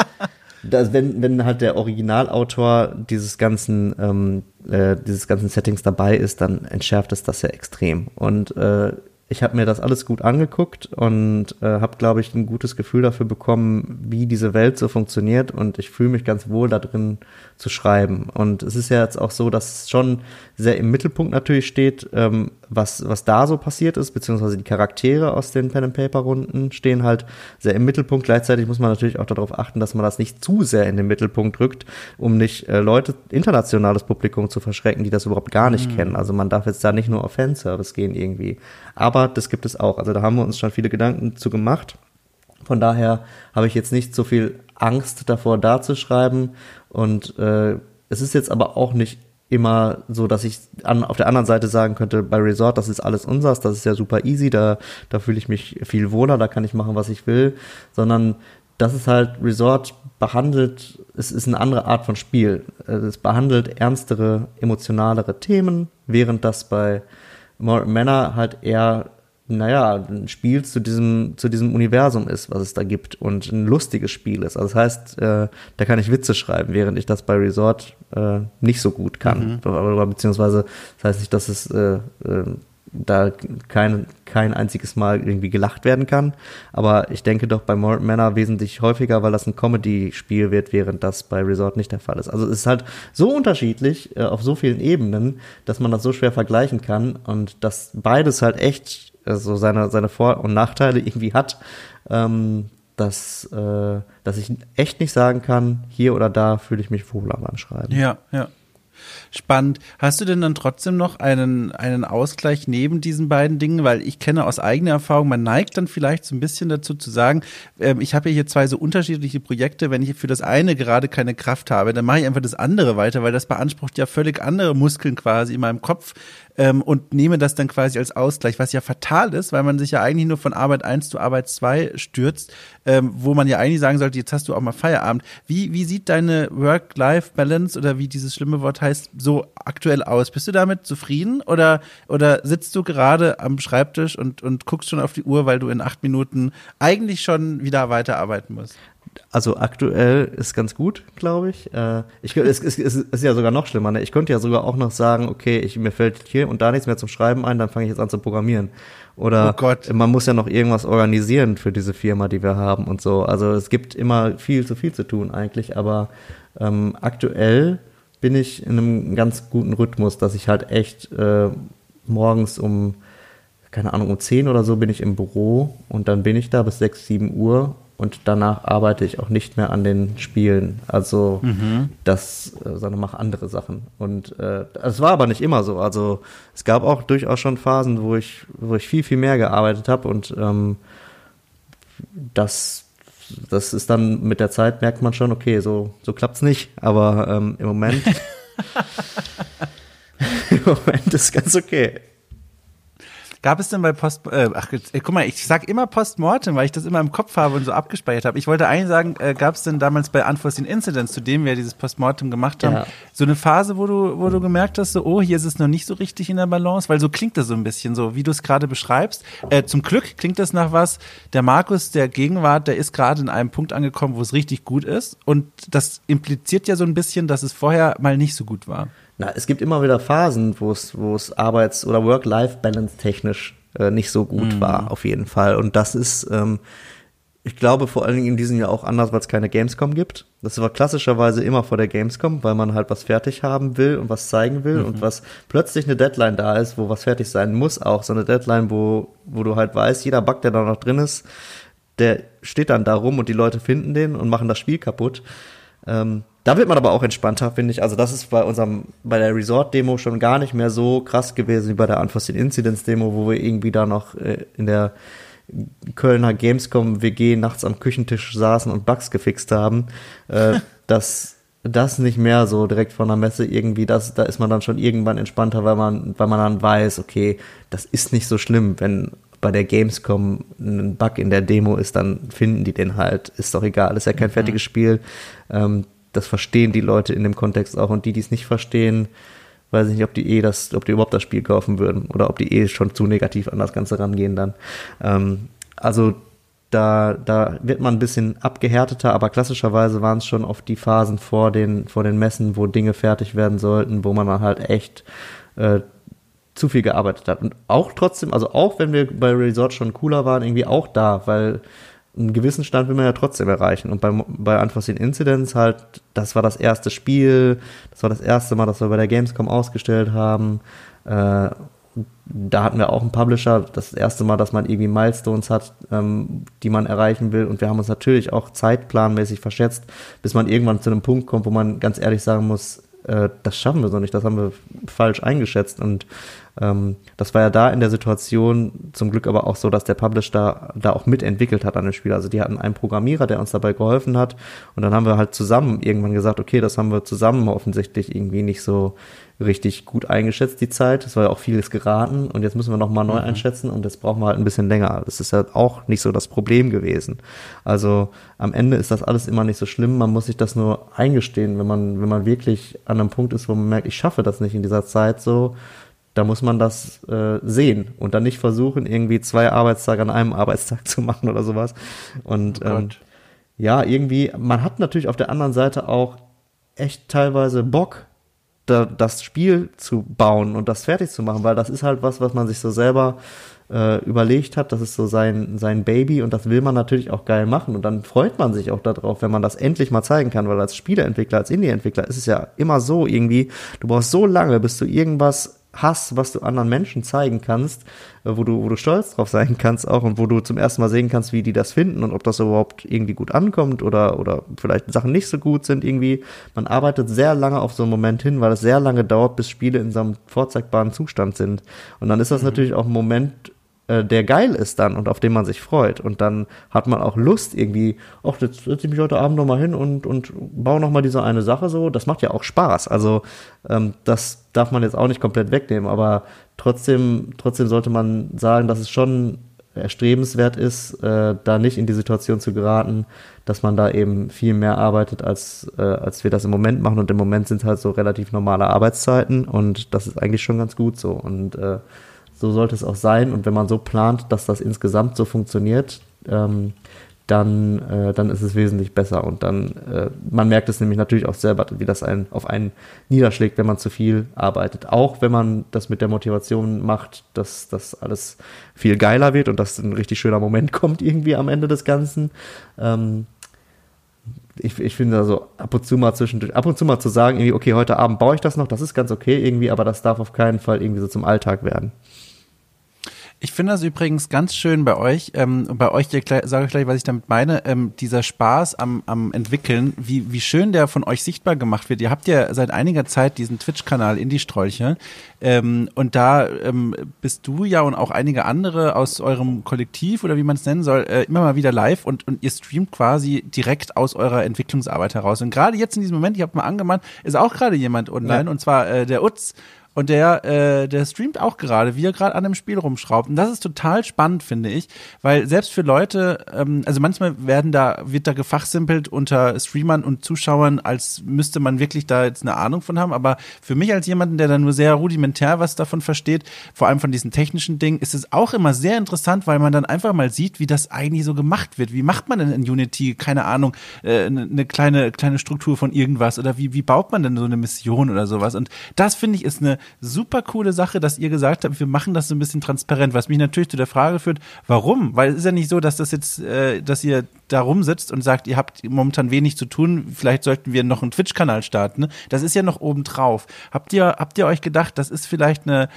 (laughs) das, wenn, wenn halt der Originalautor dieses ganzen, ähm, äh, dieses ganzen Settings dabei ist, dann entschärft es das ja extrem. Und äh, ich habe mir das alles gut angeguckt und äh, habe, glaube ich, ein gutes Gefühl dafür bekommen, wie diese Welt so funktioniert und ich fühle mich ganz wohl da drin zu schreiben. Und es ist ja jetzt auch so, dass schon sehr im Mittelpunkt natürlich steht, ähm, was, was da so passiert ist, beziehungsweise die Charaktere aus den Pen and Paper Runden stehen halt sehr im Mittelpunkt. Gleichzeitig muss man natürlich auch darauf achten, dass man das nicht zu sehr in den Mittelpunkt rückt, um nicht äh, Leute, internationales Publikum zu verschrecken, die das überhaupt gar nicht mhm. kennen. Also man darf jetzt da nicht nur auf Fanservice gehen irgendwie. Aber das gibt es auch. Also da haben wir uns schon viele Gedanken zu gemacht. Von daher habe ich jetzt nicht so viel Angst davor, da zu schreiben. Und äh, es ist jetzt aber auch nicht immer so, dass ich an, auf der anderen Seite sagen könnte, bei Resort, das ist alles unsers, das ist ja super easy, da, da fühle ich mich viel wohler, da kann ich machen, was ich will, sondern das ist halt Resort behandelt, es ist eine andere Art von Spiel. Es behandelt ernstere, emotionalere Themen, während das bei Manor halt eher naja, ein Spiel zu diesem, zu diesem Universum ist, was es da gibt und ein lustiges Spiel ist. Also das heißt, äh, da kann ich Witze schreiben, während ich das bei Resort äh, nicht so gut kann. Mhm. Beziehungsweise das heißt nicht, dass es äh, äh, da kein, kein einziges Mal irgendwie gelacht werden kann. Aber ich denke doch bei Morton Manor wesentlich häufiger, weil das ein Comedy-Spiel wird, während das bei Resort nicht der Fall ist. Also es ist halt so unterschiedlich äh, auf so vielen Ebenen, dass man das so schwer vergleichen kann und dass beides halt echt äh, so seine, seine Vor- und Nachteile irgendwie hat. Ähm, dass, äh, dass ich echt nicht sagen kann, hier oder da fühle ich mich wohler beim Schreiben. Ja, ja. Spannend. Hast du denn dann trotzdem noch einen, einen Ausgleich neben diesen beiden Dingen? Weil ich kenne aus eigener Erfahrung, man neigt dann vielleicht so ein bisschen dazu zu sagen, ähm, ich habe ja hier zwei so unterschiedliche Projekte. Wenn ich für das eine gerade keine Kraft habe, dann mache ich einfach das andere weiter, weil das beansprucht ja völlig andere Muskeln quasi in meinem Kopf ähm, und nehme das dann quasi als Ausgleich, was ja fatal ist, weil man sich ja eigentlich nur von Arbeit 1 zu Arbeit 2 stürzt, ähm, wo man ja eigentlich sagen sollte, jetzt hast du auch mal Feierabend. Wie, wie sieht deine Work-Life-Balance oder wie dieses schlimme Wort heißt, so aktuell aus? Bist du damit zufrieden oder, oder sitzt du gerade am Schreibtisch und, und guckst schon auf die Uhr, weil du in acht Minuten eigentlich schon wieder weiterarbeiten musst? Also aktuell ist ganz gut, glaube ich. Äh, ich es, es, es ist ja sogar noch schlimmer. Ne? Ich könnte ja sogar auch noch sagen, okay, ich, mir fällt hier und da nichts mehr zum Schreiben ein, dann fange ich jetzt an zu programmieren. Oder oh man muss ja noch irgendwas organisieren für diese Firma, die wir haben und so. Also es gibt immer viel zu viel zu tun eigentlich, aber ähm, aktuell bin ich in einem ganz guten Rhythmus, dass ich halt echt äh, morgens um keine Ahnung, um 10 oder so bin ich im Büro und dann bin ich da bis 6, 7 Uhr und danach arbeite ich auch nicht mehr an den Spielen. Also mhm. das, äh, sondern mache andere Sachen. Und äh, es war aber nicht immer so. Also es gab auch durchaus schon Phasen, wo ich, wo ich viel, viel mehr gearbeitet habe und ähm, das, das ist dann mit der Zeit merkt man schon, okay, so, so klappt's nicht. Aber ähm, im Moment, (laughs) (laughs) im Moment ist ganz okay. Gab es denn bei Post, äh, ach, äh, guck mal, ich sag immer Postmortem, weil ich das immer im Kopf habe und so abgespeichert habe. Ich wollte eigentlich sagen, äh, gab es denn damals bei Unforeseen Incidents, zu dem wir dieses Postmortem gemacht haben, ja. so eine Phase, wo du, wo du gemerkt hast, so, oh, hier ist es noch nicht so richtig in der Balance, weil so klingt das so ein bisschen, so wie du es gerade beschreibst. Äh, zum Glück klingt das nach was, der Markus der Gegenwart, der ist gerade in einem Punkt angekommen, wo es richtig gut ist und das impliziert ja so ein bisschen, dass es vorher mal nicht so gut war. Na, es gibt immer wieder Phasen, wo es, wo es Arbeits- oder Work-Life-Balance technisch äh, nicht so gut mhm. war, auf jeden Fall. Und das ist, ähm, ich glaube, vor allen Dingen in diesem Jahr auch anders, weil es keine Gamescom gibt. Das war klassischerweise immer vor der Gamescom, weil man halt was fertig haben will und was zeigen will mhm. und was plötzlich eine Deadline da ist, wo was fertig sein muss, auch so eine Deadline, wo, wo du halt weißt, jeder Bug, der da noch drin ist, der steht dann da rum und die Leute finden den und machen das Spiel kaputt. Ähm, da wird man aber auch entspannter, finde ich. Also das ist bei unserem, bei der Resort-Demo schon gar nicht mehr so krass gewesen wie bei der Unforeseen Incidents-Demo, wo wir irgendwie da noch äh, in der Kölner Gamescom WG nachts am Küchentisch saßen und Bugs gefixt haben. Äh, (laughs) dass das nicht mehr so direkt von der Messe irgendwie, das, da ist man dann schon irgendwann entspannter, weil man, weil man dann weiß, okay, das ist nicht so schlimm, wenn bei der Gamescom ein Bug in der Demo ist, dann finden die den halt. Ist doch egal, ist ja kein fertiges Spiel. Ähm, das verstehen die Leute in dem Kontext auch und die, die es nicht verstehen, weiß ich nicht, ob die eh das, ob die überhaupt das Spiel kaufen würden oder ob die eh schon zu negativ an das Ganze rangehen dann. Ähm, also da, da wird man ein bisschen abgehärteter, aber klassischerweise waren es schon oft die Phasen vor den, vor den Messen, wo Dinge fertig werden sollten, wo man dann halt echt äh, zu viel gearbeitet hat. Und auch trotzdem, also auch wenn wir bei Resort schon cooler waren, irgendwie auch da, weil einen gewissen Stand will man ja trotzdem erreichen. Und bei, bei Unforeseen Incidents halt, das war das erste Spiel, das war das erste Mal, dass wir bei der Gamescom ausgestellt haben. Äh, da hatten wir auch einen Publisher, das erste Mal, dass man irgendwie Milestones hat, ähm, die man erreichen will. Und wir haben uns natürlich auch zeitplanmäßig verschätzt, bis man irgendwann zu einem Punkt kommt, wo man ganz ehrlich sagen muss, äh, das schaffen wir so nicht, das haben wir falsch eingeschätzt. Und ähm, das war ja da in der Situation zum Glück aber auch so, dass der Publisher da, auch mitentwickelt hat an dem Spiel. Also die hatten einen Programmierer, der uns dabei geholfen hat. Und dann haben wir halt zusammen irgendwann gesagt, okay, das haben wir zusammen offensichtlich irgendwie nicht so richtig gut eingeschätzt, die Zeit. Es war ja auch vieles geraten und jetzt müssen wir nochmal neu mhm. einschätzen und jetzt brauchen wir halt ein bisschen länger. Das ist ja auch nicht so das Problem gewesen. Also am Ende ist das alles immer nicht so schlimm. Man muss sich das nur eingestehen, wenn man, wenn man wirklich an einem Punkt ist, wo man merkt, ich schaffe das nicht in dieser Zeit so, da muss man das äh, sehen und dann nicht versuchen, irgendwie zwei Arbeitstage an einem Arbeitstag (laughs) zu machen oder sowas. Und oh ähm, ja, irgendwie, man hat natürlich auf der anderen Seite auch echt teilweise Bock, da, das Spiel zu bauen und das fertig zu machen, weil das ist halt was, was man sich so selber äh, überlegt hat, das ist so sein, sein Baby und das will man natürlich auch geil machen. Und dann freut man sich auch darauf, wenn man das endlich mal zeigen kann, weil als Spieleentwickler, als Indie-Entwickler ist es ja immer so irgendwie, du brauchst so lange, bis du irgendwas hast, was du anderen Menschen zeigen kannst, äh, wo du, wo du stolz drauf sein kannst auch und wo du zum ersten Mal sehen kannst, wie die das finden und ob das überhaupt irgendwie gut ankommt oder, oder vielleicht Sachen nicht so gut sind irgendwie. Man arbeitet sehr lange auf so einen Moment hin, weil es sehr lange dauert, bis Spiele in so einem vorzeigbaren Zustand sind. Und dann ist das mhm. natürlich auch ein Moment, äh, der geil ist dann und auf den man sich freut. Und dann hat man auch Lust irgendwie, ach, jetzt setze ich mich heute Abend nochmal hin und, und baue nochmal diese eine Sache so. Das macht ja auch Spaß. Also ähm, das darf man jetzt auch nicht komplett wegnehmen, aber trotzdem, trotzdem sollte man sagen, dass es schon erstrebenswert ist, äh, da nicht in die Situation zu geraten, dass man da eben viel mehr arbeitet, als, äh, als wir das im Moment machen. Und im Moment sind halt so relativ normale Arbeitszeiten und das ist eigentlich schon ganz gut so. Und äh, so sollte es auch sein. Und wenn man so plant, dass das insgesamt so funktioniert, ähm, dann, äh, dann ist es wesentlich besser. Und dann, äh, man merkt es nämlich natürlich auch selber, wie das einen auf einen niederschlägt, wenn man zu viel arbeitet. Auch wenn man das mit der Motivation macht, dass das alles viel geiler wird und dass ein richtig schöner Moment (laughs) kommt irgendwie am Ende des Ganzen. Ähm, ich, ich finde also ab und zu mal zwischendurch, ab und zu mal zu sagen, irgendwie, okay, heute Abend baue ich das noch, das ist ganz okay irgendwie, aber das darf auf keinen Fall irgendwie so zum Alltag werden. Ich finde das übrigens ganz schön bei euch. Ähm, bei euch sage ich gleich, was ich damit meine. Ähm, dieser Spaß am, am Entwickeln, wie, wie schön der von euch sichtbar gemacht wird. Ihr habt ja seit einiger Zeit diesen Twitch-Kanal Indie-Strolche. Ähm, und da ähm, bist du ja und auch einige andere aus eurem Kollektiv oder wie man es nennen soll, äh, immer mal wieder live und, und ihr streamt quasi direkt aus eurer Entwicklungsarbeit heraus. Und gerade jetzt in diesem Moment, ich habe mal angemahnt, ist auch gerade jemand online ja. und zwar äh, der Utz. Und der, äh, der streamt auch gerade, wie er gerade an dem Spiel rumschraubt. Und das ist total spannend, finde ich, weil selbst für Leute, ähm, also manchmal werden da, wird da gefachsimpelt unter Streamern und Zuschauern, als müsste man wirklich da jetzt eine Ahnung von haben. Aber für mich als jemanden, der da nur sehr rudimentär was davon versteht, vor allem von diesen technischen Dingen, ist es auch immer sehr interessant, weil man dann einfach mal sieht, wie das eigentlich so gemacht wird. Wie macht man denn in Unity, keine Ahnung, äh, eine kleine, kleine Struktur von irgendwas oder wie, wie baut man denn so eine Mission oder sowas? Und das finde ich ist eine super coole Sache, dass ihr gesagt habt, wir machen das so ein bisschen transparent, was mich natürlich zu der Frage führt, warum? Weil es ist ja nicht so, dass das jetzt, äh, dass ihr da rumsitzt und sagt, ihr habt momentan wenig zu tun, vielleicht sollten wir noch einen Twitch-Kanal starten. Ne? Das ist ja noch obendrauf. Habt ihr, habt ihr euch gedacht, das ist vielleicht eine,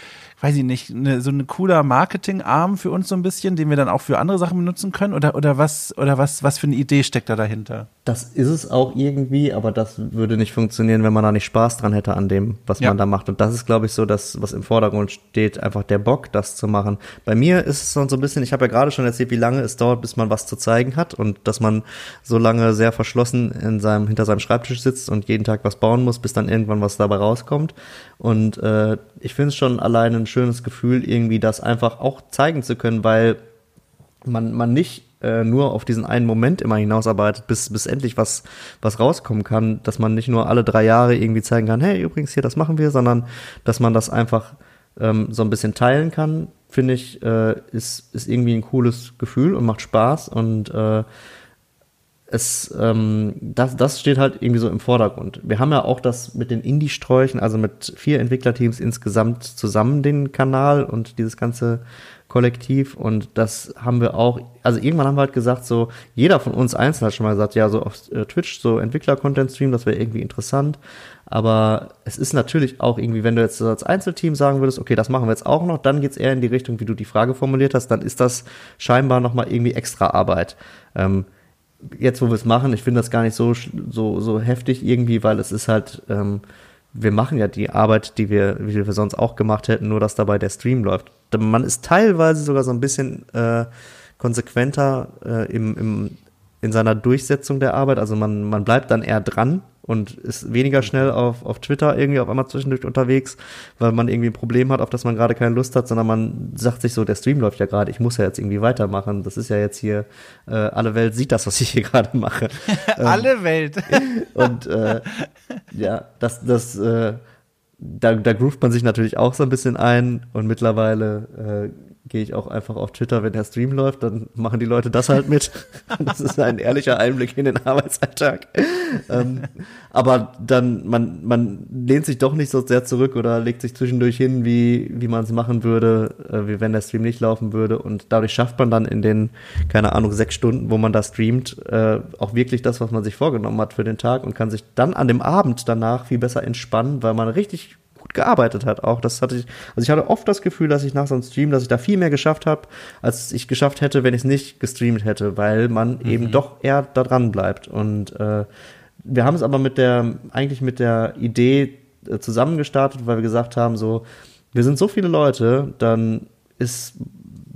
weiß ich nicht, eine, so ein cooler Marketingarm für uns so ein bisschen, den wir dann auch für andere Sachen benutzen können? Oder, oder was, oder was, was für eine Idee steckt da dahinter? Das ist es auch irgendwie, aber das würde nicht funktionieren, wenn man da nicht Spaß dran hätte an dem, was ja. man da macht. Und das ist, glaube ich, so das, was im Vordergrund steht, einfach der Bock, das zu machen. Bei mir ist es so ein bisschen, ich habe ja gerade schon erzählt, wie lange es dauert, bis man was zu zeigen hat und dass man so lange sehr verschlossen in seinem, hinter seinem Schreibtisch sitzt und jeden Tag was bauen muss, bis dann irgendwann was dabei rauskommt. Und äh, ich finde es schon allein ein schönes Gefühl, irgendwie das einfach auch zeigen zu können, weil man, man nicht äh, nur auf diesen einen Moment immer hinausarbeitet, bis, bis endlich was, was rauskommen kann, dass man nicht nur alle drei Jahre irgendwie zeigen kann, hey, übrigens hier, das machen wir, sondern dass man das einfach ähm, so ein bisschen teilen kann, finde ich, äh, ist, ist irgendwie ein cooles Gefühl und macht Spaß und äh, es, ähm, das, das steht halt irgendwie so im Vordergrund. Wir haben ja auch das mit den Indie-Sträuchen, also mit vier Entwicklerteams insgesamt zusammen den Kanal und dieses ganze Kollektiv und das haben wir auch, also irgendwann haben wir halt gesagt, so jeder von uns einzeln hat schon mal gesagt, ja, so auf äh, Twitch so Entwickler-Content-Stream, das wäre irgendwie interessant, aber es ist natürlich auch irgendwie, wenn du jetzt als Einzelteam sagen würdest, okay, das machen wir jetzt auch noch, dann geht's eher in die Richtung, wie du die Frage formuliert hast, dann ist das scheinbar nochmal irgendwie extra Arbeit. Ähm, jetzt, wo wir es machen, ich finde das gar nicht so, so, so heftig irgendwie, weil es ist halt, ähm, wir machen ja die Arbeit, die wir, wie wir sonst auch gemacht hätten, nur dass dabei der Stream läuft. Man ist teilweise sogar so ein bisschen äh, konsequenter äh, im, im, in seiner Durchsetzung der Arbeit. Also man, man bleibt dann eher dran und ist weniger schnell auf, auf Twitter irgendwie auf einmal zwischendurch unterwegs, weil man irgendwie ein Problem hat, auf das man gerade keine Lust hat, sondern man sagt sich so, der Stream läuft ja gerade, ich muss ja jetzt irgendwie weitermachen. Das ist ja jetzt hier, äh, alle Welt sieht das, was ich hier gerade mache. (laughs) alle ähm, Welt. (laughs) und äh, ja, das, das äh, da, da groovt man sich natürlich auch so ein bisschen ein und mittlerweile äh, gehe ich auch einfach auf Twitter, wenn der Stream läuft, dann machen die Leute das halt mit. (laughs) das ist ein ehrlicher Einblick in den Arbeitsalltag. ähm, aber dann, man, man lehnt sich doch nicht so sehr zurück oder legt sich zwischendurch hin, wie, wie man es machen würde, äh, wie wenn der Stream nicht laufen würde. Und dadurch schafft man dann in den, keine Ahnung, sechs Stunden, wo man da streamt, äh, auch wirklich das, was man sich vorgenommen hat für den Tag und kann sich dann an dem Abend danach viel besser entspannen, weil man richtig gearbeitet hat auch. Das hatte ich, also ich hatte oft das Gefühl, dass ich nach so einem Stream, dass ich da viel mehr geschafft habe, als ich geschafft hätte, wenn ich es nicht gestreamt hätte, weil man mhm. eben doch eher da dran bleibt. Und äh, wir haben es aber mit der, eigentlich mit der Idee äh, zusammengestartet, weil wir gesagt haben, so, wir sind so viele Leute, dann ist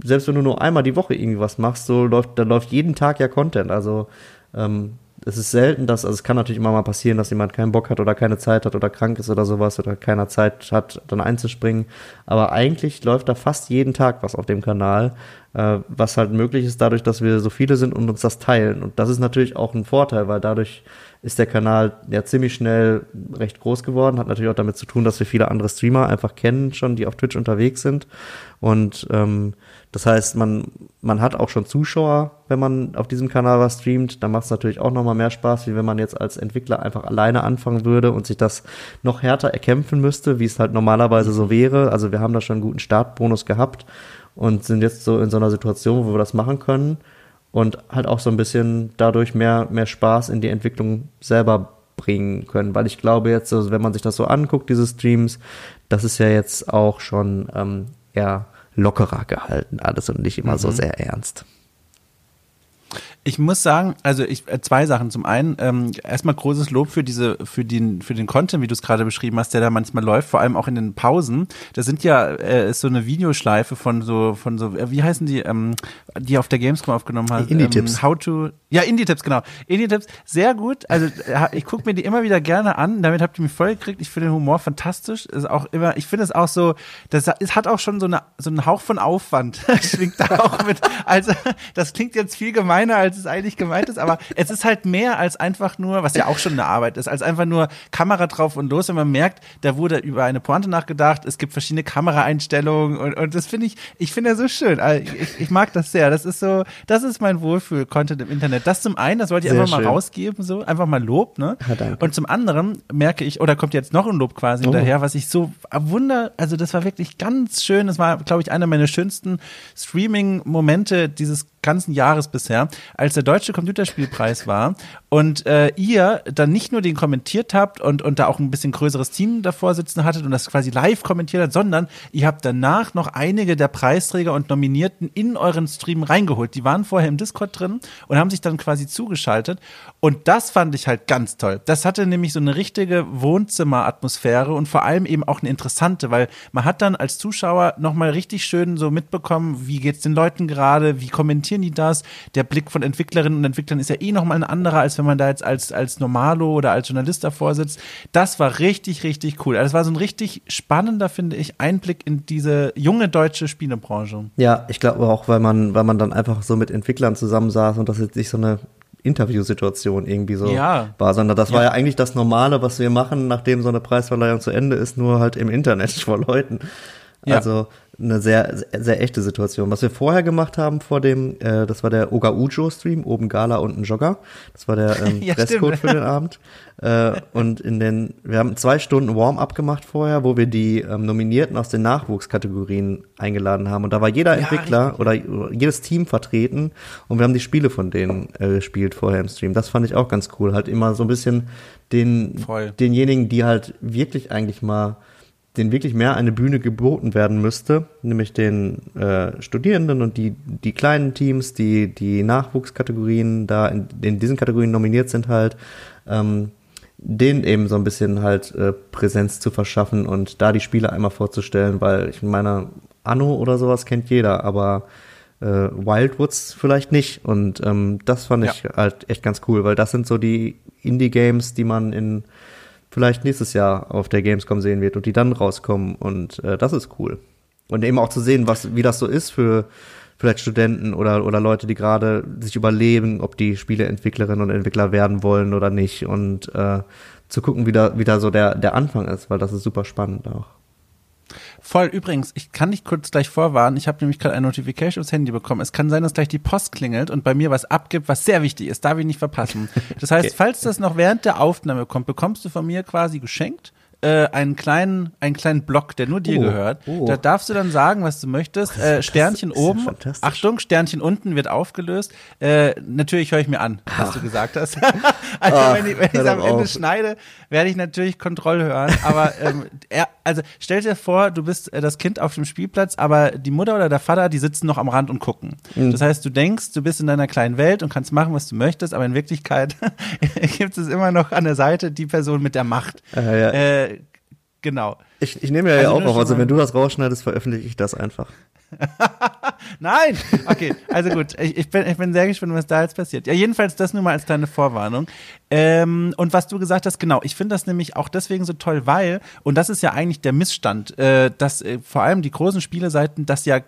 selbst wenn du nur einmal die Woche irgendwie was machst, so läuft, dann läuft jeden Tag ja Content. Also ähm, es ist selten, dass, also es kann natürlich immer mal passieren, dass jemand keinen Bock hat oder keine Zeit hat oder krank ist oder sowas oder keiner Zeit hat, dann einzuspringen. Aber eigentlich läuft da fast jeden Tag was auf dem Kanal, was halt möglich ist dadurch, dass wir so viele sind und uns das teilen. Und das ist natürlich auch ein Vorteil, weil dadurch ist der Kanal ja ziemlich schnell recht groß geworden. Hat natürlich auch damit zu tun, dass wir viele andere Streamer einfach kennen schon, die auf Twitch unterwegs sind. Und ähm, das heißt, man, man hat auch schon Zuschauer, wenn man auf diesem Kanal was streamt. Da macht es natürlich auch nochmal mehr Spaß, wie wenn man jetzt als Entwickler einfach alleine anfangen würde und sich das noch härter erkämpfen müsste, wie es halt normalerweise so wäre. Also wir haben da schon einen guten Startbonus gehabt und sind jetzt so in so einer Situation, wo wir das machen können und halt auch so ein bisschen dadurch mehr, mehr Spaß in die Entwicklung selber bringen können. Weil ich glaube jetzt, also wenn man sich das so anguckt, diese Streams, das ist ja jetzt auch schon ähm, eher lockerer gehalten alles und nicht immer mhm. so sehr ernst. Ich muss sagen, also ich äh, zwei Sachen. Zum einen ähm, erstmal großes Lob für diese für den für den Content, wie du es gerade beschrieben hast, der da manchmal läuft, vor allem auch in den Pausen. Das sind ja äh, ist so eine Videoschleife von so von so äh, wie heißen die ähm, die auf der Gamescom aufgenommen hast. Indie Tipps. Ähm, how to ja Indie Tipps genau. Indie Tipps sehr gut. Also äh, ich gucke mir die immer wieder gerne an. Damit habt ihr mich voll gekriegt. Ich finde den Humor fantastisch. Ist auch immer. Ich finde es auch so. Das es hat auch schon so eine so einen Hauch von Aufwand (laughs) schwingt da auch mit. Also das klingt jetzt viel gemeiner als als es eigentlich gemeint ist, aber es ist halt mehr als einfach nur, was ja auch schon eine Arbeit ist, als einfach nur Kamera drauf und los, wenn man merkt, da wurde über eine Pointe nachgedacht, es gibt verschiedene Kameraeinstellungen und, und das finde ich, ich finde ja so schön. Also ich, ich, mag das sehr. Das ist so, das ist mein Wohlfühl-Content im Internet. Das zum einen, das wollte ich sehr einfach mal schön. rausgeben, so, einfach mal Lob, ne? Ja, und zum anderen merke ich, oder kommt jetzt noch ein Lob quasi oh. hinterher, was ich so wunder, also das war wirklich ganz schön. Das war, glaube ich, einer meiner schönsten Streaming-Momente dieses ganzen Jahres bisher, als der Deutsche Computerspielpreis war und äh, ihr dann nicht nur den kommentiert habt und, und da auch ein bisschen größeres Team davor sitzen hattet und das quasi live kommentiert hat, sondern ihr habt danach noch einige der Preisträger und Nominierten in euren Stream reingeholt. Die waren vorher im Discord drin und haben sich dann quasi zugeschaltet und das fand ich halt ganz toll. Das hatte nämlich so eine richtige Wohnzimmeratmosphäre und vor allem eben auch eine interessante, weil man hat dann als Zuschauer nochmal richtig schön so mitbekommen, wie geht's den Leuten gerade, wie kommentieren die das. Der Blick von Entwicklerinnen und Entwicklern ist ja eh nochmal ein anderer, als wenn man da jetzt als, als Normalo oder als Journalist davor sitzt. Das war richtig, richtig cool. Also es war so ein richtig spannender, finde ich, Einblick in diese junge deutsche Spielebranche. Ja, ich glaube auch, weil man, weil man dann einfach so mit Entwicklern zusammensaß und das jetzt nicht so eine Interviewsituation irgendwie so ja. war, sondern das ja. war ja eigentlich das Normale, was wir machen, nachdem so eine Preisverleihung zu Ende ist, nur halt im Internet (laughs) vor Leuten. Ja. Also eine sehr, sehr, sehr, echte Situation. Was wir vorher gemacht haben vor dem, äh, das war der Oga Ujo Stream, oben Gala und ein Jogger. Das war der ähm, (laughs) ja, Dresscode für den Abend. Äh, und in den, wir haben zwei Stunden Warm-up gemacht vorher, wo wir die ähm, Nominierten aus den Nachwuchskategorien eingeladen haben. Und da war jeder ja, Entwickler oder, oder jedes Team vertreten und wir haben die Spiele von denen äh, gespielt vorher im Stream. Das fand ich auch ganz cool. Halt immer so ein bisschen den, Voll. denjenigen, die halt wirklich eigentlich mal denen wirklich mehr eine Bühne geboten werden müsste, nämlich den äh, Studierenden und die, die kleinen Teams, die, die Nachwuchskategorien da in, in diesen Kategorien nominiert sind halt, ähm, denen eben so ein bisschen halt äh, Präsenz zu verschaffen und da die Spiele einmal vorzustellen, weil ich meine, Anno oder sowas kennt jeder, aber äh, Wildwoods vielleicht nicht. Und ähm, das fand ja. ich halt echt ganz cool, weil das sind so die Indie-Games, die man in vielleicht nächstes Jahr auf der Gamescom sehen wird und die dann rauskommen und äh, das ist cool. Und eben auch zu sehen, was, wie das so ist für, vielleicht Studenten oder, oder Leute, die gerade sich überlegen, ob die Spieleentwicklerinnen und Entwickler werden wollen oder nicht und äh, zu gucken, wie da, wie da so der, der Anfang ist, weil das ist super spannend auch. Voll, übrigens, ich kann dich kurz gleich vorwarnen. Ich habe nämlich gerade eine Notification aufs Handy bekommen. Es kann sein, dass gleich die Post klingelt und bei mir was abgibt, was sehr wichtig ist. Darf ich nicht verpassen. (laughs) Das heißt, okay. falls das noch während der Aufnahme kommt, bekommst du von mir quasi geschenkt äh, einen kleinen, einen kleinen Block, der nur dir oh, gehört. Oh. Da darfst du dann sagen, was du möchtest. Äh, Sternchen oben. Achtung, Sternchen unten wird aufgelöst. Äh, natürlich höre ich mir an, was Ach. du gesagt hast. (laughs) also Ach, wenn ich es am Ende auf. schneide, werde ich natürlich Kontroll hören. Aber ähm, (laughs) er, also stell dir vor, du bist äh, das Kind auf dem Spielplatz, aber die Mutter oder der Vater, die sitzen noch am Rand und gucken. Mhm. Das heißt, du denkst, du bist in deiner kleinen Welt und kannst machen, was du möchtest, aber in Wirklichkeit (laughs) gibt es immer noch an der Seite die Person mit der Macht. Äh, ja. äh, genau. Ich, ich nehme ja, also ja auch auf, also wenn du das rausschneidest, veröffentliche ich das einfach. (laughs) Nein! Okay, also gut. Ich, ich, bin, ich bin sehr gespannt, was da jetzt passiert. Ja, jedenfalls das nur mal als kleine Vorwarnung. Ähm, und was du gesagt hast, genau, ich finde das nämlich auch deswegen so toll, weil, und das ist ja eigentlich der Missstand, äh, dass äh, vor allem die großen Spieleseiten das ja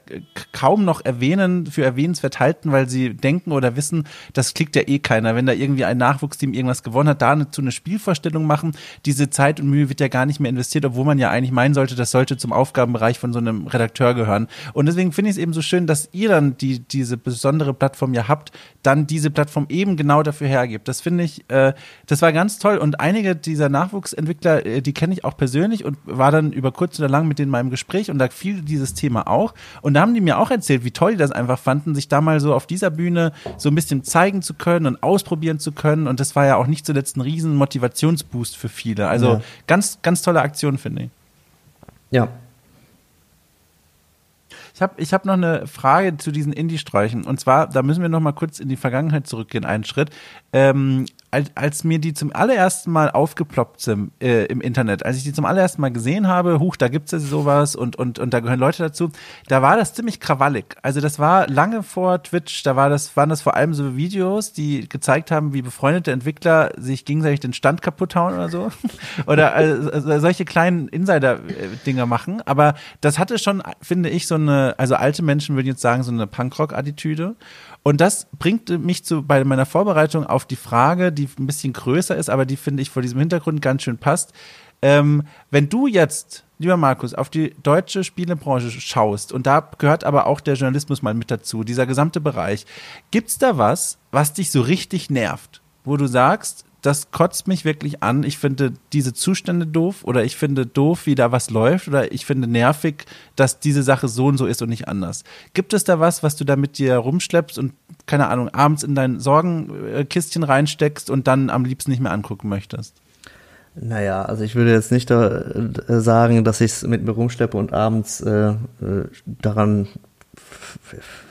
kaum noch erwähnen, für erwähnenswert halten, weil sie denken oder wissen, das klickt ja eh keiner. Wenn da irgendwie ein Nachwuchsteam irgendwas gewonnen hat, da zu eine Spielvorstellung machen, diese Zeit und Mühe wird ja gar nicht mehr investiert, obwohl man ja eigentlich meinen sollte, das sollte zum Aufgabenbereich von so einem Redakteur gehören. Und deswegen finde ich es eben so schön, dass ihr dann die, diese besondere Plattform ja habt, dann diese Plattform eben genau dafür hergibt. Das finde ich, äh, das war ganz toll. Und einige dieser Nachwuchsentwickler, äh, die kenne ich auch persönlich und war dann über kurz oder lang mit denen in meinem Gespräch und da fiel dieses Thema auch. Und da haben die mir auch erzählt, wie toll die das einfach fanden, sich da mal so auf dieser Bühne so ein bisschen zeigen zu können und ausprobieren zu können. Und das war ja auch nicht zuletzt ein riesen Motivationsboost für viele. Also ja. ganz, ganz tolle Aktion, finde ich. Ja, ich habe ich hab noch eine Frage zu diesen Indie-Sträuchen. Und zwar, da müssen wir noch mal kurz in die Vergangenheit zurückgehen, einen Schritt. Ähm, als, als mir die zum allerersten Mal aufgeploppt sind äh, im Internet, als ich die zum allerersten Mal gesehen habe, huch, da gibt's ja sowas und, und, und da gehören Leute dazu, da war das ziemlich krawallig. Also das war lange vor Twitch, da war das, waren das vor allem so Videos, die gezeigt haben, wie befreundete Entwickler sich gegenseitig den Stand kaputt hauen oder so. (laughs) oder also, solche kleinen Insider-Dinger machen. Aber das hatte schon, finde ich, so eine, also alte Menschen würden jetzt sagen, so eine Punkrock-Attitüde. Und das bringt mich zu bei meiner Vorbereitung auf die Frage, die ein bisschen größer ist, aber die finde ich vor diesem Hintergrund ganz schön passt. Ähm, wenn du jetzt, lieber Markus, auf die deutsche Spielebranche schaust, und da gehört aber auch der Journalismus mal mit dazu, dieser gesamte Bereich, gibt's da was, was dich so richtig nervt? Wo du sagst, das kotzt mich wirklich an. Ich finde diese Zustände doof oder ich finde doof, wie da was läuft oder ich finde nervig, dass diese Sache so und so ist und nicht anders. Gibt es da was, was du da mit dir rumschleppst und keine Ahnung, abends in dein Sorgenkistchen reinsteckst und dann am liebsten nicht mehr angucken möchtest? Naja, also ich würde jetzt nicht da, äh, sagen, dass ich es mit mir rumschleppe und abends äh, äh daran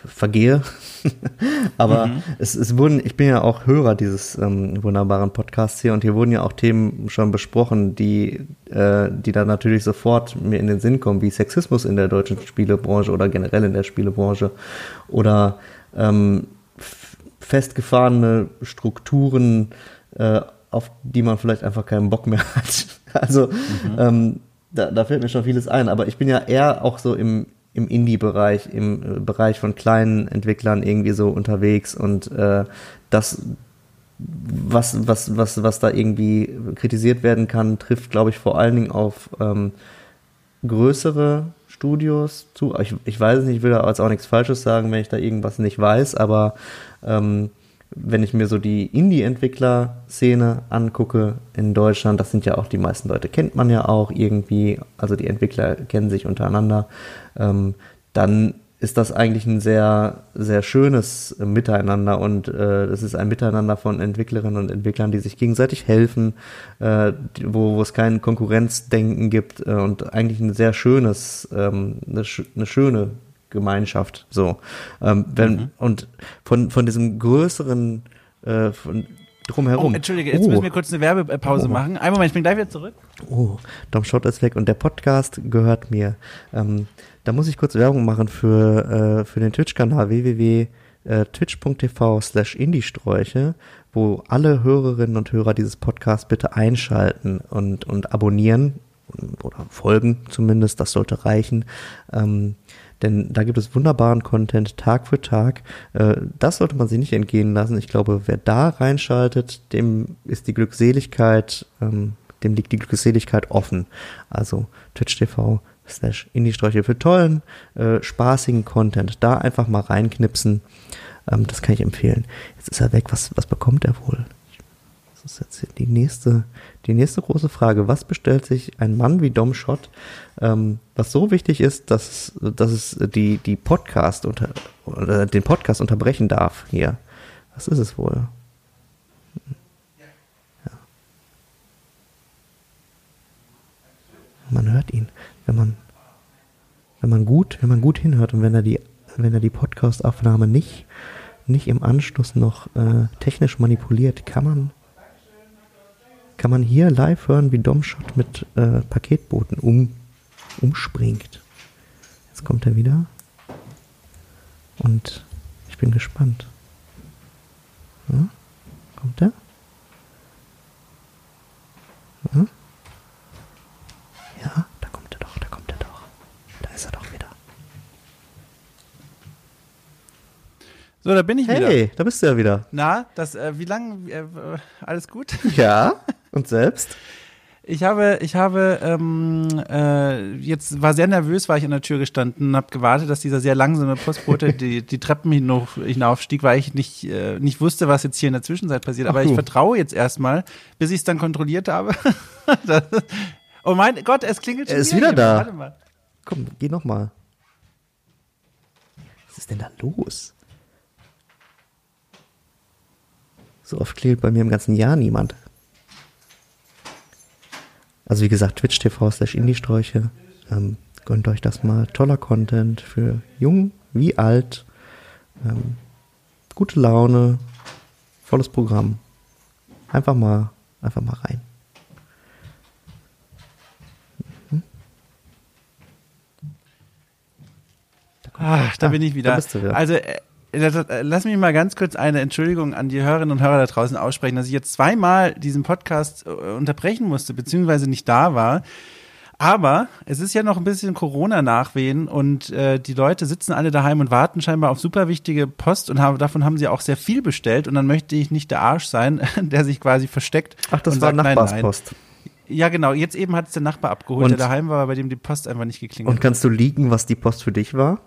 vergehe. (laughs) Aber mhm. es, es wurden, ich bin ja auch Hörer dieses ähm, wunderbaren Podcasts hier und hier wurden ja auch Themen schon besprochen, die, äh, die dann natürlich sofort mir in den Sinn kommen, wie Sexismus in der deutschen Spielebranche oder generell in der Spielebranche oder ähm, festgefahrene Strukturen, äh, auf die man vielleicht einfach keinen Bock mehr hat. (laughs) Also mhm. ähm, da, da fällt mir schon vieles ein, aber ich bin ja eher auch so im, im Indie-Bereich, im äh, Bereich von kleinen Entwicklern irgendwie so unterwegs und äh, das, was, was, was, was da irgendwie kritisiert werden kann, trifft, glaube ich, vor allen Dingen auf ähm, größere Studios zu. Ich, ich weiß es nicht, ich will da jetzt auch nichts Falsches sagen, wenn ich da irgendwas nicht weiß, aber ähm, wenn ich mir so die Indie-Entwickler-Szene angucke in Deutschland, das sind ja auch die meisten Leute, kennt man ja auch irgendwie, also die Entwickler kennen sich untereinander, ähm, dann ist das eigentlich ein sehr, sehr schönes Miteinander und äh, es ist ein Miteinander von Entwicklerinnen und Entwicklern, die sich gegenseitig helfen, äh, wo, wo es kein Konkurrenzdenken gibt äh, und eigentlich ein sehr schönes, ähm, eine, eine schöne Gemeinschaft. So. Ähm, wenn, mhm. Und von, von diesem größeren äh, von drumherum. Oh, Entschuldige, jetzt oh. müssen wir kurz eine Werbepause oh. machen. Einen Moment, ich bin gleich wieder zurück. Oh, Dom Schott ist weg und der Podcast gehört mir. Ähm, da muss ich kurz Werbung machen für, äh, für den Twitch-Kanal www.twitch.tv slash Indiesträuche, wo alle Hörerinnen und Hörer dieses Podcasts bitte einschalten und, und abonnieren oder folgen zumindest, das sollte reichen. Ähm, denn da gibt es wunderbaren Content Tag für Tag. Äh, das sollte man sich nicht entgehen lassen. Ich glaube, wer da reinschaltet, dem ist die Glückseligkeit, ähm, dem liegt die Glückseligkeit offen. Also Twitch TV slash Indie-Sträuche für tollen, äh, spaßigen Content. Da einfach mal reinknipsen. Ähm, das kann ich empfehlen. Jetzt ist er weg. Was, was bekommt er wohl? Das ist jetzt die nächste, die nächste große Frage. Was bestellt sich ein Mann wie Dom Schott, ähm, was so wichtig ist, dass, dass es die, die Podcast unter, oder den Podcast unterbrechen darf hier? Was ist es wohl? Ja. Man hört ihn, wenn man, wenn man gut, wenn man gut hinhört und wenn er die, wenn er die Podcast-Aufnahme nicht, nicht im Anschluss noch äh, technisch manipuliert, kann man kann man hier live hören, wie Domshot mit äh, Paketbooten um, umspringt. Jetzt kommt er wieder. Und ich bin gespannt. Ja? Kommt er? Ja? ja, da kommt er doch, da kommt er doch. Da ist er doch wieder. So, da bin ich hey, wieder. Hey, da bist du ja wieder. Na, das, äh, wie lange, äh, alles gut? (laughs) Ja. Und selbst? Ich habe, ich habe ähm, äh, jetzt war sehr nervös, war ich an der Tür gestanden und habe gewartet, dass dieser sehr langsame Postbote (laughs) die, die Treppen hinauf, hinaufstieg, weil ich nicht, äh, nicht wusste, was jetzt hier in der Zwischenzeit passiert. Aber Ach, ich vertraue jetzt erstmal, bis ich es dann kontrolliert habe. (laughs) das, oh mein Gott, es klingelt schon. Er ist wieder, wieder da. Warte mal. Komm, geh noch mal. Was ist denn da los? So oft klingelt bei mir im ganzen Jahr niemand. Also wie gesagt, Twitch TV slash Indie-Sträuche. Ähm, gönnt euch das mal. Toller Content für jung wie alt. Ähm, gute Laune. Volles Programm. Einfach mal, einfach mal rein. Mhm. Da, Ach, da, da bin ich wieder. wieder. Also äh, Lass mich mal ganz kurz eine Entschuldigung an die Hörerinnen und Hörer da draußen aussprechen, dass ich jetzt zweimal diesen Podcast äh, unterbrechen musste, beziehungsweise nicht da war. Aber es ist ja noch ein bisschen Corona-Nachwehen und äh, die Leute sitzen alle daheim und warten scheinbar auf super wichtige Post und haben, davon haben sie auch sehr viel bestellt und dann möchte ich nicht der Arsch sein, (laughs) der sich quasi versteckt. Ach, das war sagt, Nachbarspost. Nein, nein. Ja, genau. Jetzt eben hat es der Nachbar abgeholt, und, der daheim war, bei dem die Post einfach nicht geklingelt hat. Und kannst du liegen, was die Post für dich war?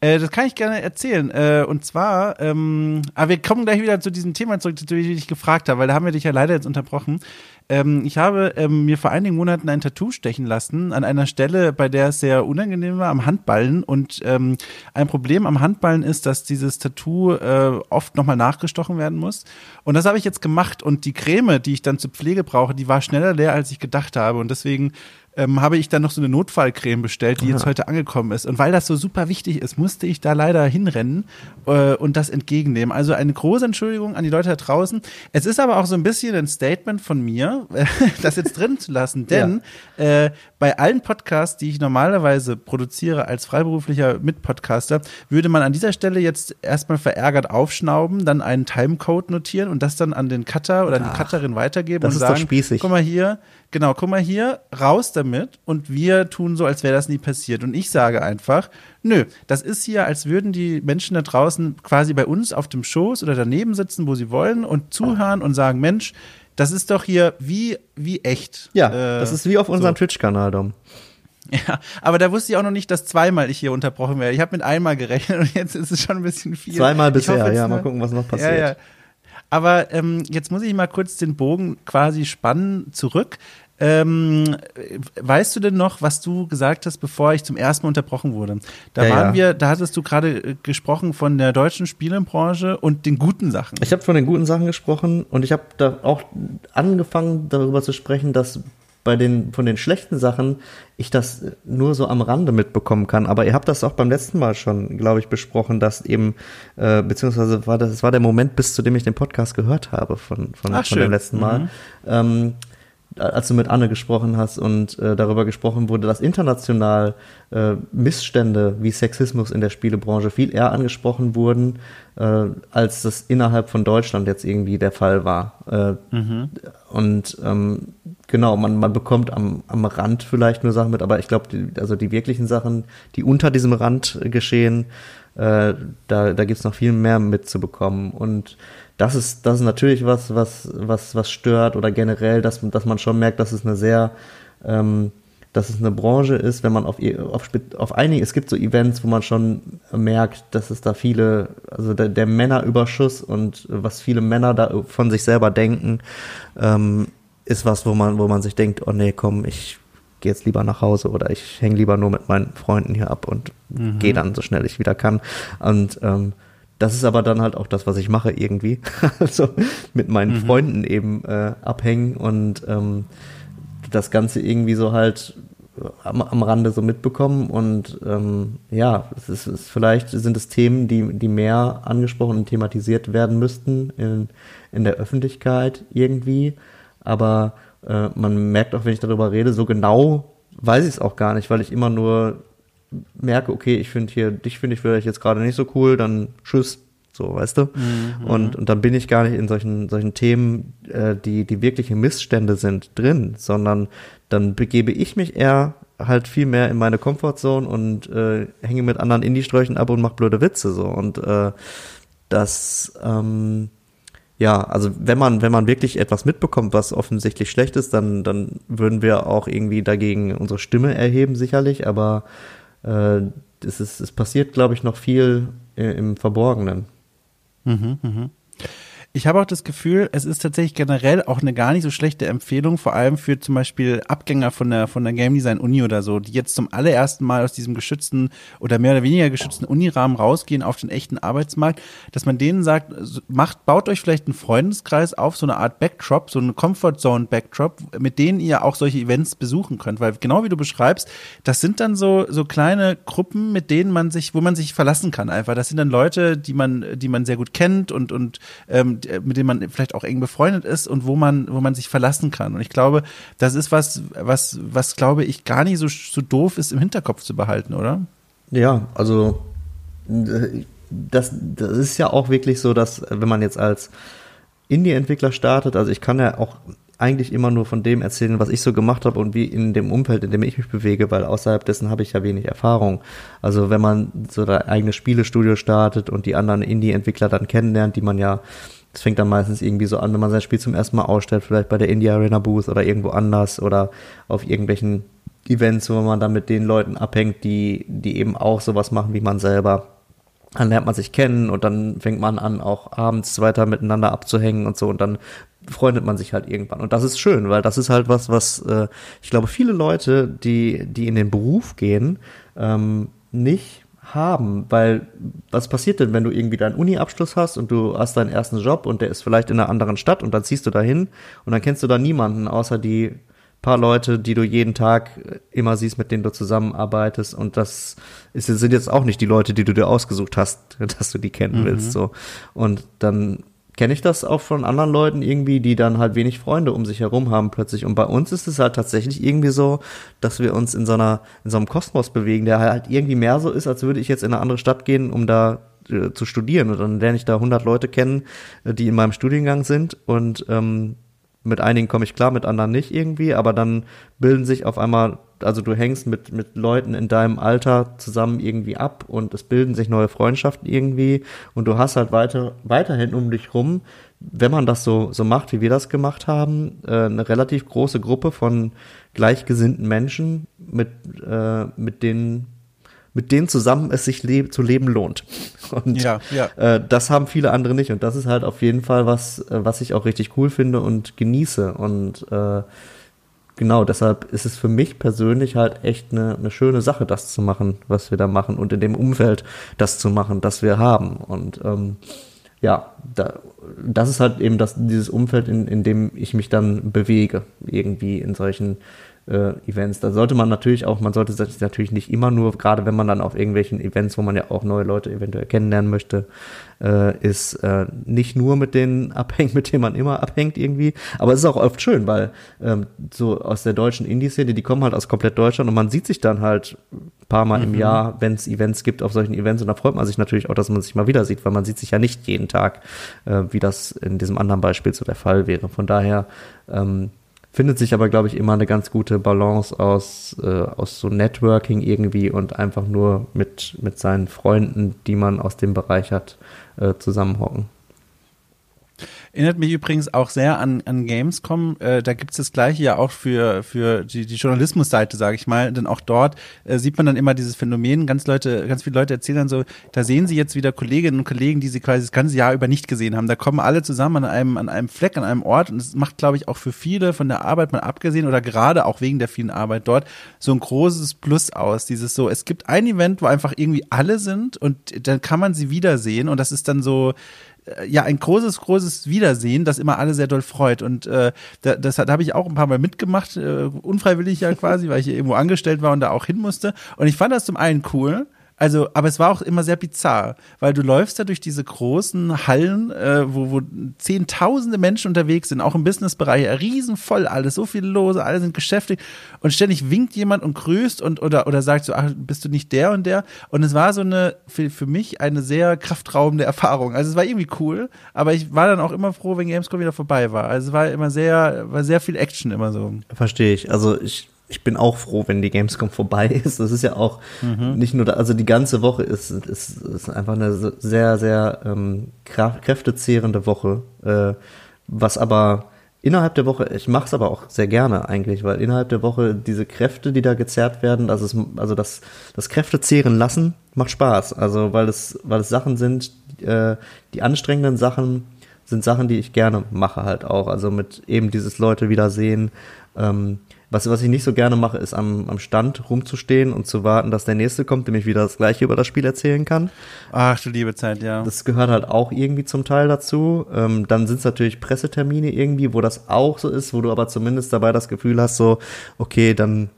Äh, das kann ich gerne erzählen. Äh, und zwar, ähm, aber wir kommen gleich wieder zu diesem Thema zurück, zu dem ich dich gefragt habe, weil da haben wir dich ja leider jetzt unterbrochen. Ähm, ich habe ähm, mir vor einigen Monaten ein Tattoo stechen lassen an einer Stelle, bei der es sehr unangenehm war, am Handballen. Und ähm, ein Problem am Handballen ist, dass dieses Tattoo äh, oft nochmal nachgestochen werden muss. Und das habe ich jetzt gemacht. Und die Creme, die ich dann zur Pflege brauche, die war schneller leer, als ich gedacht habe. Und deswegen ähm, habe ich dann noch so eine Notfallcreme bestellt, die Aha. jetzt heute angekommen ist. Und weil das so super wichtig ist, musste ich da leider hinrennen äh, und das entgegennehmen. Also eine große Entschuldigung an die Leute da draußen. Es ist aber auch so ein bisschen ein Statement von mir, (laughs) das jetzt drin zu lassen, denn ja. äh, bei allen Podcasts, die ich normalerweise produziere als freiberuflicher Mitpodcaster, würde man an dieser Stelle jetzt erstmal verärgert aufschnauben, dann einen Timecode notieren und das dann an den Cutter oder Ach, die Cutterin weitergeben und sagen, guck mal hier, genau, guck mal hier, raus damit und wir tun so, als wäre das nie passiert. Und ich sage einfach, nö, das ist hier, als würden die Menschen da draußen quasi bei uns auf dem Schoß oder daneben sitzen, wo sie wollen und zuhören und sagen, Mensch, das ist doch hier wie, wie echt. Ja, äh, das ist wie auf unserem so. Twitch-Kanal, Dom. Ja, aber da wusste ich auch noch nicht, dass zweimal ich hier unterbrochen werde. Ich habe mit einmal gerechnet und jetzt ist es schon ein bisschen viel. Zweimal bisher, hoffe, ja, mal gucken, was noch passiert. Ja, ja. Aber ähm, jetzt muss ich mal kurz den Bogen quasi spannen zurück. Ähm, weißt du denn noch, was du gesagt hast, bevor ich zum ersten Mal unterbrochen wurde? Da ja, waren ja. wir, da hattest du gerade äh, gesprochen von der deutschen Spielebranche und den guten Sachen. Ich habe von den guten Sachen gesprochen und ich habe da auch angefangen darüber zu sprechen, dass bei den von den schlechten Sachen ich das nur so am Rande mitbekommen kann. Aber ihr habt das auch beim letzten Mal schon, glaube ich, besprochen, dass eben äh, beziehungsweise war das, das war der Moment, bis zu dem ich den Podcast gehört habe von von, Ach, von dem letzten Mal. Mhm. Ähm, als du mit Anne gesprochen hast und äh, darüber gesprochen wurde, dass international äh, Missstände wie Sexismus in der Spielebranche viel eher angesprochen wurden, äh, als das innerhalb von Deutschland jetzt irgendwie der Fall war. Äh, mhm. Und ähm, genau, man, man bekommt am, am Rand vielleicht nur Sachen mit, aber ich glaube, also die wirklichen Sachen, die unter diesem Rand geschehen, äh, da, da gibt es noch viel mehr mitzubekommen. Und das ist, das ist natürlich was, was, was, was stört oder generell, dass, dass man schon merkt, dass es eine sehr, ähm, dass es eine Branche ist, wenn man auf, auf, auf einige, es gibt so Events, wo man schon merkt, dass es da viele, also der, der Männerüberschuss und was viele Männer da von sich selber denken, ähm, ist was, wo man, wo man sich denkt, oh nee, komm, ich gehe jetzt lieber nach Hause oder ich hänge lieber nur mit meinen Freunden hier ab und mhm. gehe dann so schnell ich wieder kann. Und ähm, das ist aber dann halt auch das, was ich mache irgendwie. (laughs) also mit meinen mhm. Freunden eben äh, abhängen und ähm, das Ganze irgendwie so halt am, am Rande so mitbekommen. Und ähm, ja, es ist, es vielleicht sind es Themen, die, die mehr angesprochen und thematisiert werden müssten in, in der Öffentlichkeit irgendwie. Aber äh, man merkt auch, wenn ich darüber rede, so genau weiß ich es auch gar nicht, weil ich immer nur merke, okay, ich finde hier, dich finde ich vielleicht jetzt gerade nicht so cool, dann tschüss, so, weißt du? Mhm. Und, und dann bin ich gar nicht in solchen, solchen Themen, äh, die, die wirkliche Missstände sind, drin, sondern dann begebe ich mich eher halt viel mehr in meine Comfortzone und äh, hänge mit anderen Indie-Sträuchen ab und mache blöde Witze so. Und äh, das, ähm, ja, also wenn man, wenn man wirklich etwas mitbekommt, was offensichtlich schlecht ist, dann, dann würden wir auch irgendwie dagegen unsere Stimme erheben, sicherlich, aber es, ist, es passiert, glaube ich, noch viel äh, im Verborgenen. Mhm, mh. Ich habe auch das Gefühl, es ist tatsächlich generell auch eine gar nicht so schlechte Empfehlung, vor allem für zum Beispiel Abgänger von der, von der Game Design Uni oder so, die jetzt zum allerersten Mal aus diesem geschützten oder mehr oder weniger geschützten Unirahmen rausgehen auf den echten Arbeitsmarkt, dass man denen sagt, macht, baut euch vielleicht einen Freundeskreis auf, so eine Art Backdrop, so eine Comfort Zone Backdrop, mit denen ihr auch solche Events besuchen könnt, weil genau wie du beschreibst, das sind dann so, so kleine Gruppen, mit denen man sich, wo man sich verlassen kann einfach. Das sind dann Leute, die man, die man sehr gut kennt und, und ähm, äh, mit dem man vielleicht auch eng befreundet ist und wo man, wo man sich verlassen kann. Und ich glaube, das ist was, was, was glaube ich gar nicht so, so doof ist, im Hinterkopf zu behalten, oder? Ja, also das, das ist ja auch wirklich so, dass wenn man jetzt als Indie-Entwickler startet, also ich kann ja auch eigentlich immer nur von dem erzählen, was ich so gemacht habe und wie in dem Umfeld, in dem ich mich bewege, weil außerhalb dessen habe ich ja wenig Erfahrung. Also wenn man so ein eigenes Spielestudio startet und die anderen Indie-Entwickler dann kennenlernt, die man ja das fängt dann meistens irgendwie so an, wenn man sein Spiel zum ersten Mal ausstellt, vielleicht bei der Indie Arena Booth oder irgendwo anders oder auf irgendwelchen Events, wo man dann mit den Leuten abhängt, die, die eben auch sowas machen wie man selber. Dann lernt man sich kennen und dann fängt man an, auch abends weiter miteinander abzuhängen und so und dann freundet man sich halt irgendwann. Und das ist schön, weil das ist halt was, was äh, ich glaube, viele Leute, die, die in den Beruf gehen, ähm, nicht haben, weil was passiert denn, wenn du irgendwie deinen Uni-Abschluss hast und du hast deinen ersten Job und der ist vielleicht in einer anderen Stadt und dann ziehst du dahin und dann kennst du da niemanden außer die paar Leute, die du jeden Tag immer siehst, mit denen du zusammenarbeitest und das ist, sind jetzt auch nicht die Leute, die du dir ausgesucht hast, (laughs) dass du die kennen mhm. willst, so. Und dann kenne ich das auch von anderen Leuten irgendwie, die dann halt wenig Freunde um sich herum haben plötzlich. Und bei uns ist es halt tatsächlich irgendwie so, dass wir uns in so einer, in so einem Kosmos bewegen, der halt irgendwie mehr so ist, als würde ich jetzt in eine andere Stadt gehen, um da äh, zu studieren. Und dann lerne ich da 100 Leute kennen, äh, die in meinem Studiengang sind und ähm, mit einigen komme ich klar, mit anderen nicht irgendwie, aber dann bilden sich auf einmal also du hängst mit, mit Leuten in deinem Alter zusammen irgendwie ab und es bilden sich neue Freundschaften irgendwie und du hast halt weiter, weiterhin um dich rum, wenn man das so, so macht, wie wir das gemacht haben, äh, eine relativ große Gruppe von gleichgesinnten Menschen, mit, äh, mit denen mit denen zusammen es sich leb zu leben lohnt. (laughs) Und ja, ja. Äh, das haben viele andere nicht. Und das ist halt auf jeden Fall was, äh, was ich auch richtig cool finde und genieße. Und äh, genau, deshalb ist es für mich persönlich halt echt eine, eine schöne Sache, das zu machen, was wir da machen und in dem Umfeld das zu machen, das wir haben. Und ähm, ja, da, das ist halt eben das, dieses Umfeld, in, in dem ich mich dann bewege, irgendwie in solchen äh, Events. Da sollte man natürlich auch, man sollte sich natürlich nicht immer nur, gerade wenn man dann auf irgendwelchen Events, wo man ja auch neue Leute eventuell kennenlernen möchte, äh, ist äh, nicht nur mit denen (laughs) abhängt, mit denen man immer abhängt irgendwie. Aber es ist auch oft schön, weil ähm, so aus der deutschen Indie-Szene, die kommen halt aus komplett Deutschland und man sieht sich dann halt ein paar Mal mhm. im Jahr, wenn es Events gibt auf solchen Events und da freut man sich natürlich auch, dass man sich mal wieder sieht, weil man sieht sich ja nicht jeden Tag, äh, wie das in diesem anderen Beispiel so der Fall wäre. Von daher ähm, findet sich aber, glaube ich, immer eine ganz gute Balance aus, äh, aus so Networking irgendwie und einfach nur mit, mit seinen Freunden, die man aus dem Bereich hat, äh, zusammenhocken. Erinnert mich übrigens auch sehr an, an Gamescom. Äh, da gibt's das gleiche ja auch für, für die, die Journalismusseite, sage ich mal. Denn auch dort äh, sieht man dann immer dieses Phänomen. Ganz Leute, ganz viele Leute erzählen dann so, da sehen sie jetzt wieder Kolleginnen und Kollegen, die sie quasi das ganze Jahr über nicht gesehen haben. Da kommen alle zusammen an einem, an einem Fleck, an einem Ort. Und es macht, glaube ich, auch für viele von der Arbeit mal abgesehen oder gerade auch wegen der vielen Arbeit dort so ein großes Plus aus. Dieses so, es gibt ein Event, wo einfach irgendwie alle sind und dann kann man sie wiedersehen. Und das ist dann so, ja ein großes, großes Wiedersehen, das immer alle sehr doll freut. Und äh, da, das da habe ich auch ein paar Mal mitgemacht, äh, unfreiwillig ja quasi, weil ich irgendwo angestellt war und da auch hin musste. Und ich fand das zum einen cool, also, aber es war auch immer sehr bizarr, weil du läufst da durch diese großen Hallen, äh, wo, wo zehntausende Menschen unterwegs sind, auch im Businessbereich, riesenvoll alles, so viel los, alle sind geschäftig und ständig winkt jemand und grüßt und oder oder sagt so, ach, bist du nicht der und der? Und es war so eine für, für mich eine sehr kraftraubende Erfahrung. Also es war irgendwie cool, aber ich war dann auch immer froh, wenn Gamescom wieder vorbei war. Also es war immer sehr, war sehr viel Action immer so. Verstehe ich. Also ich ich bin auch froh, wenn die Gamescom vorbei (laughs) ist. Das ist ja auch mhm. nicht nur, da, also die ganze Woche ist, ist, ist einfach eine sehr, sehr ähm, kräftezehrende Woche. Äh, was aber innerhalb der Woche, ich mache es aber auch sehr gerne eigentlich, weil innerhalb der Woche diese Kräfte, die da gezerrt werden, also, es, also das, das Kräfte zehren lassen, macht Spaß. Also weil es, weil es Sachen sind, äh, die anstrengenden Sachen sind Sachen, die ich gerne mache halt auch. Also mit eben dieses Leute wiedersehen. Ähm, was, was ich nicht so gerne mache, ist am, am Stand rumzustehen und zu warten, dass der nächste kommt, dem ich wieder das gleiche über das Spiel erzählen kann. Ach du liebe Zeit, ja. Das gehört halt auch irgendwie zum Teil dazu. Ähm, dann sind es natürlich Pressetermine irgendwie, wo das auch so ist, wo du aber zumindest dabei das Gefühl hast, so, okay, dann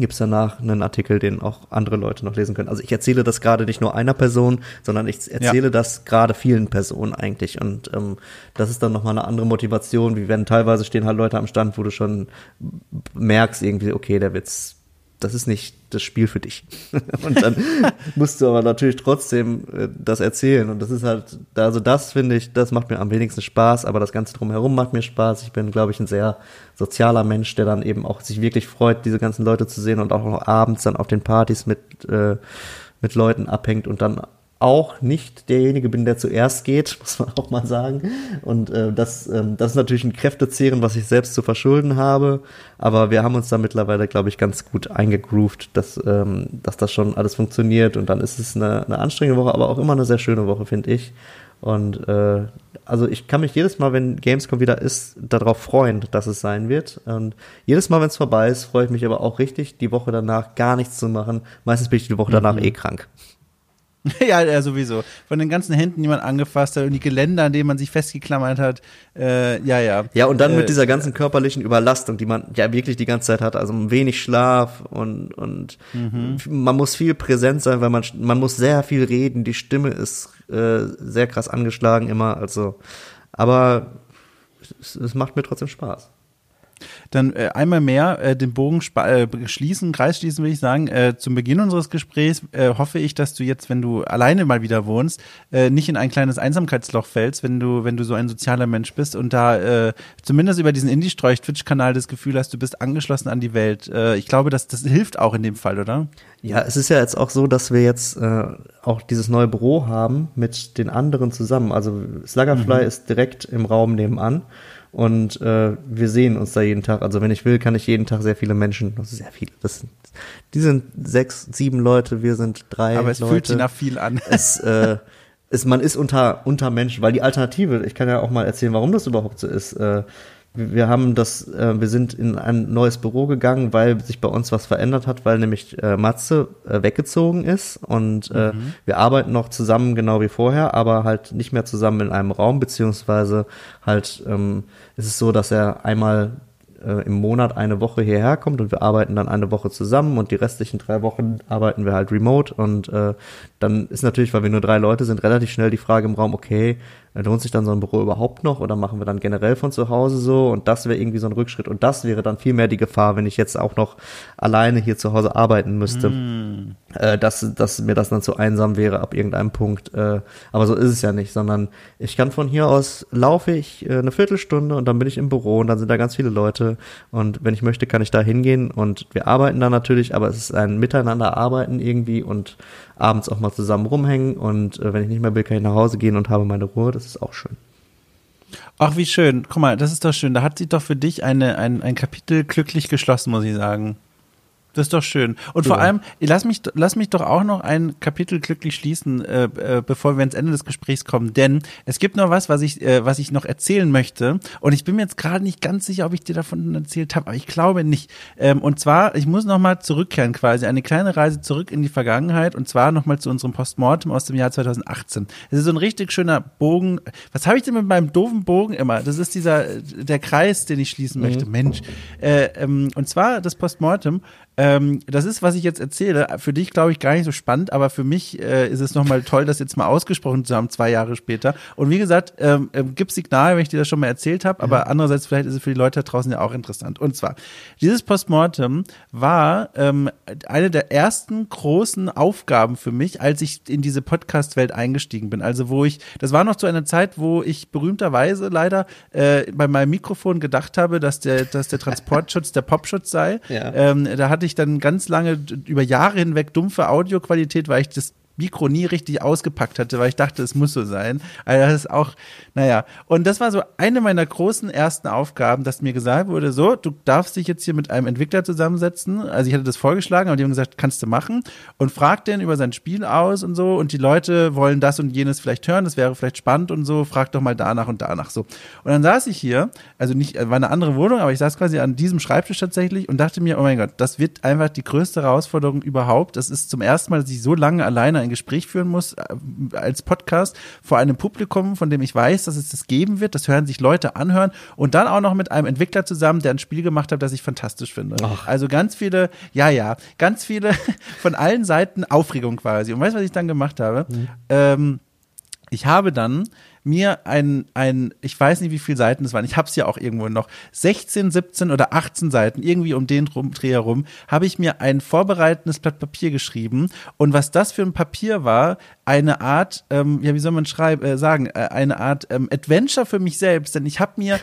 gibt es danach einen Artikel, den auch andere Leute noch lesen können. Also ich erzähle das gerade nicht nur einer Person, sondern ich erzähle ja. das gerade vielen Personen eigentlich. Und ähm, das ist dann nochmal eine andere Motivation, wie wenn teilweise stehen halt Leute am Stand, wo du schon merkst irgendwie, okay, der Witz das ist nicht das Spiel für dich. (laughs) und dann (laughs) musst du aber natürlich trotzdem äh, das erzählen. Und das ist halt, also das finde ich, das macht mir am wenigsten Spaß, aber das Ganze drumherum macht mir Spaß. Ich bin, glaube ich, ein sehr sozialer Mensch, der dann eben auch sich wirklich freut, diese ganzen Leute zu sehen und auch noch abends dann auf den Partys mit, äh, mit Leuten abhängt und dann auch nicht derjenige bin, der zuerst geht, (laughs) muss man auch mal sagen. Und äh, das, ähm, das ist natürlich ein Kräftezehren, was ich selbst zu verschulden habe. Aber wir haben uns da mittlerweile, glaube ich, ganz gut eingegroovt, dass, ähm, dass das schon alles funktioniert. Und dann ist es eine, eine anstrengende Woche, aber auch immer eine sehr schöne Woche, finde ich. Und äh, also ich kann mich jedes Mal, wenn Gamescom wieder ist, darauf freuen, dass es sein wird. Und jedes Mal, wenn es vorbei ist, freue ich mich aber auch richtig, die Woche danach gar nichts zu machen. Meistens bin ich die Woche danach mhm. eh krank. (laughs) ja, ja, sowieso. Von den ganzen Händen, die man angefasst hat und die Geländer, an denen man sich festgeklammert hat. Äh, ja, ja. Ja, und dann äh, mit dieser ganzen körperlichen Überlastung, die man ja wirklich die ganze Zeit hat. Also wenig Schlaf und, und mhm. man muss viel präsent sein, weil man, man muss sehr viel reden. Die Stimme ist äh, sehr krass angeschlagen immer. Also, aber es, es macht mir trotzdem Spaß dann äh, einmal mehr äh, den Bogen äh, schließen, Kreis schließen, will ich sagen. Äh, zum Beginn unseres Gesprächs äh, hoffe ich, dass du jetzt, wenn du alleine mal wieder wohnst, äh, nicht in ein kleines Einsamkeitsloch fällst, wenn du, wenn du so ein sozialer Mensch bist und da äh, zumindest über diesen Indie-Streuch-Twitch-Kanal das Gefühl hast, du bist angeschlossen an die Welt. Äh, ich glaube, das, das hilft auch in dem Fall, oder? Ja, es ist ja jetzt auch so, dass wir jetzt äh, auch dieses neue Büro haben mit den anderen zusammen. Also Sluggerfly mhm. ist direkt im Raum nebenan. Und äh, wir sehen uns da jeden Tag. Also wenn ich will, kann ich jeden Tag sehr viele Menschen, sehr viele, das sind, die sind sechs, sieben Leute, wir sind drei Aber es Leute. fühlt sich nach viel an. (laughs) Es, äh, es, man ist unter, unter Menschen, weil die Alternative, ich kann ja auch mal erzählen, warum das überhaupt so ist. Äh, wir haben das, äh, wir sind in ein neues Büro gegangen, weil sich bei uns was verändert hat, weil nämlich äh, Matze äh, weggezogen ist und äh, mhm. wir arbeiten noch zusammen genau wie vorher, aber halt nicht mehr zusammen in einem Raum, beziehungsweise halt ähm, ist es so, dass er einmal äh, im Monat eine Woche hierher kommt und wir arbeiten dann eine Woche zusammen und die restlichen drei Wochen arbeiten wir halt remote und äh, dann ist natürlich, weil wir nur drei Leute sind, relativ schnell die Frage im Raum, okay, äh, lohnt sich dann so ein Büro überhaupt noch oder machen wir dann generell von zu Hause so und das wäre irgendwie so ein Rückschritt und das wäre dann viel mehr die Gefahr, wenn ich jetzt auch noch alleine hier zu Hause arbeiten müsste, mm. äh, dass, dass mir das dann zu einsam wäre ab irgendeinem Punkt. Äh, aber so ist es ja nicht, sondern ich kann von hier aus laufe ich äh, eine Viertelstunde und dann bin ich im Büro und dann sind da ganz viele Leute und wenn ich möchte, kann ich da hingehen und wir arbeiten da natürlich, aber es ist ein Miteinander arbeiten irgendwie und abends auch mal zusammen rumhängen und äh, wenn ich nicht mehr will, kann ich nach Hause gehen und habe meine Ruhe. Das ist auch schön. Ach, wie schön. Guck mal, das ist doch schön. Da hat sich doch für dich eine, ein, ein Kapitel glücklich geschlossen, muss ich sagen. Das ist doch schön. Und ja. vor allem, lass mich, lass mich doch auch noch ein Kapitel glücklich schließen, äh, äh, bevor wir ans Ende des Gesprächs kommen. Denn es gibt noch was, was ich, äh, was ich noch erzählen möchte. Und ich bin mir jetzt gerade nicht ganz sicher, ob ich dir davon erzählt habe, aber ich glaube nicht. Ähm, und zwar, ich muss noch mal zurückkehren quasi, eine kleine Reise zurück in die Vergangenheit. Und zwar noch mal zu unserem Postmortem aus dem Jahr 2018. Das ist so ein richtig schöner Bogen. Was habe ich denn mit meinem doofen Bogen immer? Das ist dieser, der Kreis, den ich schließen möchte. Mhm. Mensch. Äh, ähm, und zwar das Postmortem ähm, das ist, was ich jetzt erzähle, für dich glaube ich gar nicht so spannend, aber für mich äh, ist es nochmal toll, das jetzt mal ausgesprochen zu haben, zwei Jahre später. Und wie gesagt, ähm, äh, gibt Signal, wenn ich dir das schon mal erzählt habe, aber ja. andererseits vielleicht ist es für die Leute da draußen ja auch interessant. Und zwar, dieses Postmortem war ähm, eine der ersten großen Aufgaben für mich, als ich in diese Podcast-Welt eingestiegen bin. Also wo ich, das war noch zu einer Zeit, wo ich berühmterweise leider äh, bei meinem Mikrofon gedacht habe, dass der, dass der Transportschutz der Popschutz sei. Ja. Ähm, da hatte ich dann ganz lange über Jahre hinweg dumpfe Audioqualität, weil ich das Mikro nie richtig ausgepackt hatte, weil ich dachte, es muss so sein. Also das ist auch, naja. Und das war so eine meiner großen ersten Aufgaben, dass mir gesagt wurde, so, du darfst dich jetzt hier mit einem Entwickler zusammensetzen. Also ich hatte das vorgeschlagen, aber die haben gesagt, kannst du machen. Und frag den über sein Spiel aus und so. Und die Leute wollen das und jenes vielleicht hören, das wäre vielleicht spannend und so. Frag doch mal danach und danach so. Und dann saß ich hier, also nicht, war eine andere Wohnung, aber ich saß quasi an diesem Schreibtisch tatsächlich und dachte mir, oh mein Gott, das wird einfach die größte Herausforderung überhaupt. Das ist zum ersten Mal, dass ich so lange alleine ein Gespräch führen muss äh, als Podcast vor einem Publikum, von dem ich weiß, dass es das geben wird. Das hören sich Leute anhören und dann auch noch mit einem Entwickler zusammen, der ein Spiel gemacht hat, das ich fantastisch finde. Ach. Also ganz viele, ja, ja, ganz viele (laughs) von allen Seiten Aufregung quasi. Und weißt du, was ich dann gemacht habe? Mhm. Ähm, ich habe dann mir ein, ein, ich weiß nicht, wie viele Seiten es waren, ich habe es ja auch irgendwo noch, 16, 17 oder 18 Seiten, irgendwie um den Dreh herum, habe ich mir ein vorbereitendes Blatt Papier geschrieben. Und was das für ein Papier war, eine Art, ähm, ja, wie soll man schreiben, äh, sagen, äh, eine Art ähm, Adventure für mich selbst. Denn ich habe mir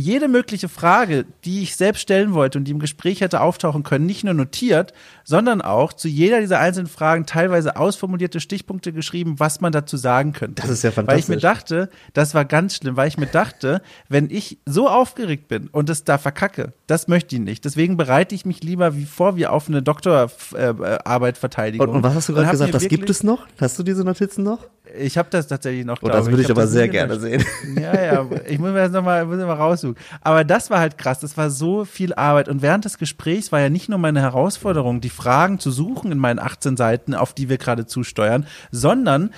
jede mögliche Frage, die ich selbst stellen wollte und die im Gespräch hätte auftauchen können, nicht nur notiert, sondern auch zu jeder dieser einzelnen Fragen teilweise ausformulierte Stichpunkte geschrieben, was man dazu sagen könnte. Das ist ja fantastisch. Weil ich mir dachte, das war ganz schlimm, weil ich mir dachte, wenn ich so aufgeregt bin und es da verkacke, das möchte ich nicht. Deswegen bereite ich mich lieber wie vor wie auf eine Doktorarbeit Verteidigung. Und, und was hast du gerade gesagt? Das gibt es noch? Hast du diese Notizen noch? Ich habe das tatsächlich noch. Oh, das würde ich, ich aber sehr gerne sehen. Ja, ja. Ich muss mir das nochmal noch mal raussuchen. Aber das war halt krass. Das war so viel Arbeit. Und während des Gesprächs war ja nicht nur meine Herausforderung, die Fragen zu suchen in meinen 18 Seiten, auf die wir gerade zusteuern, sondern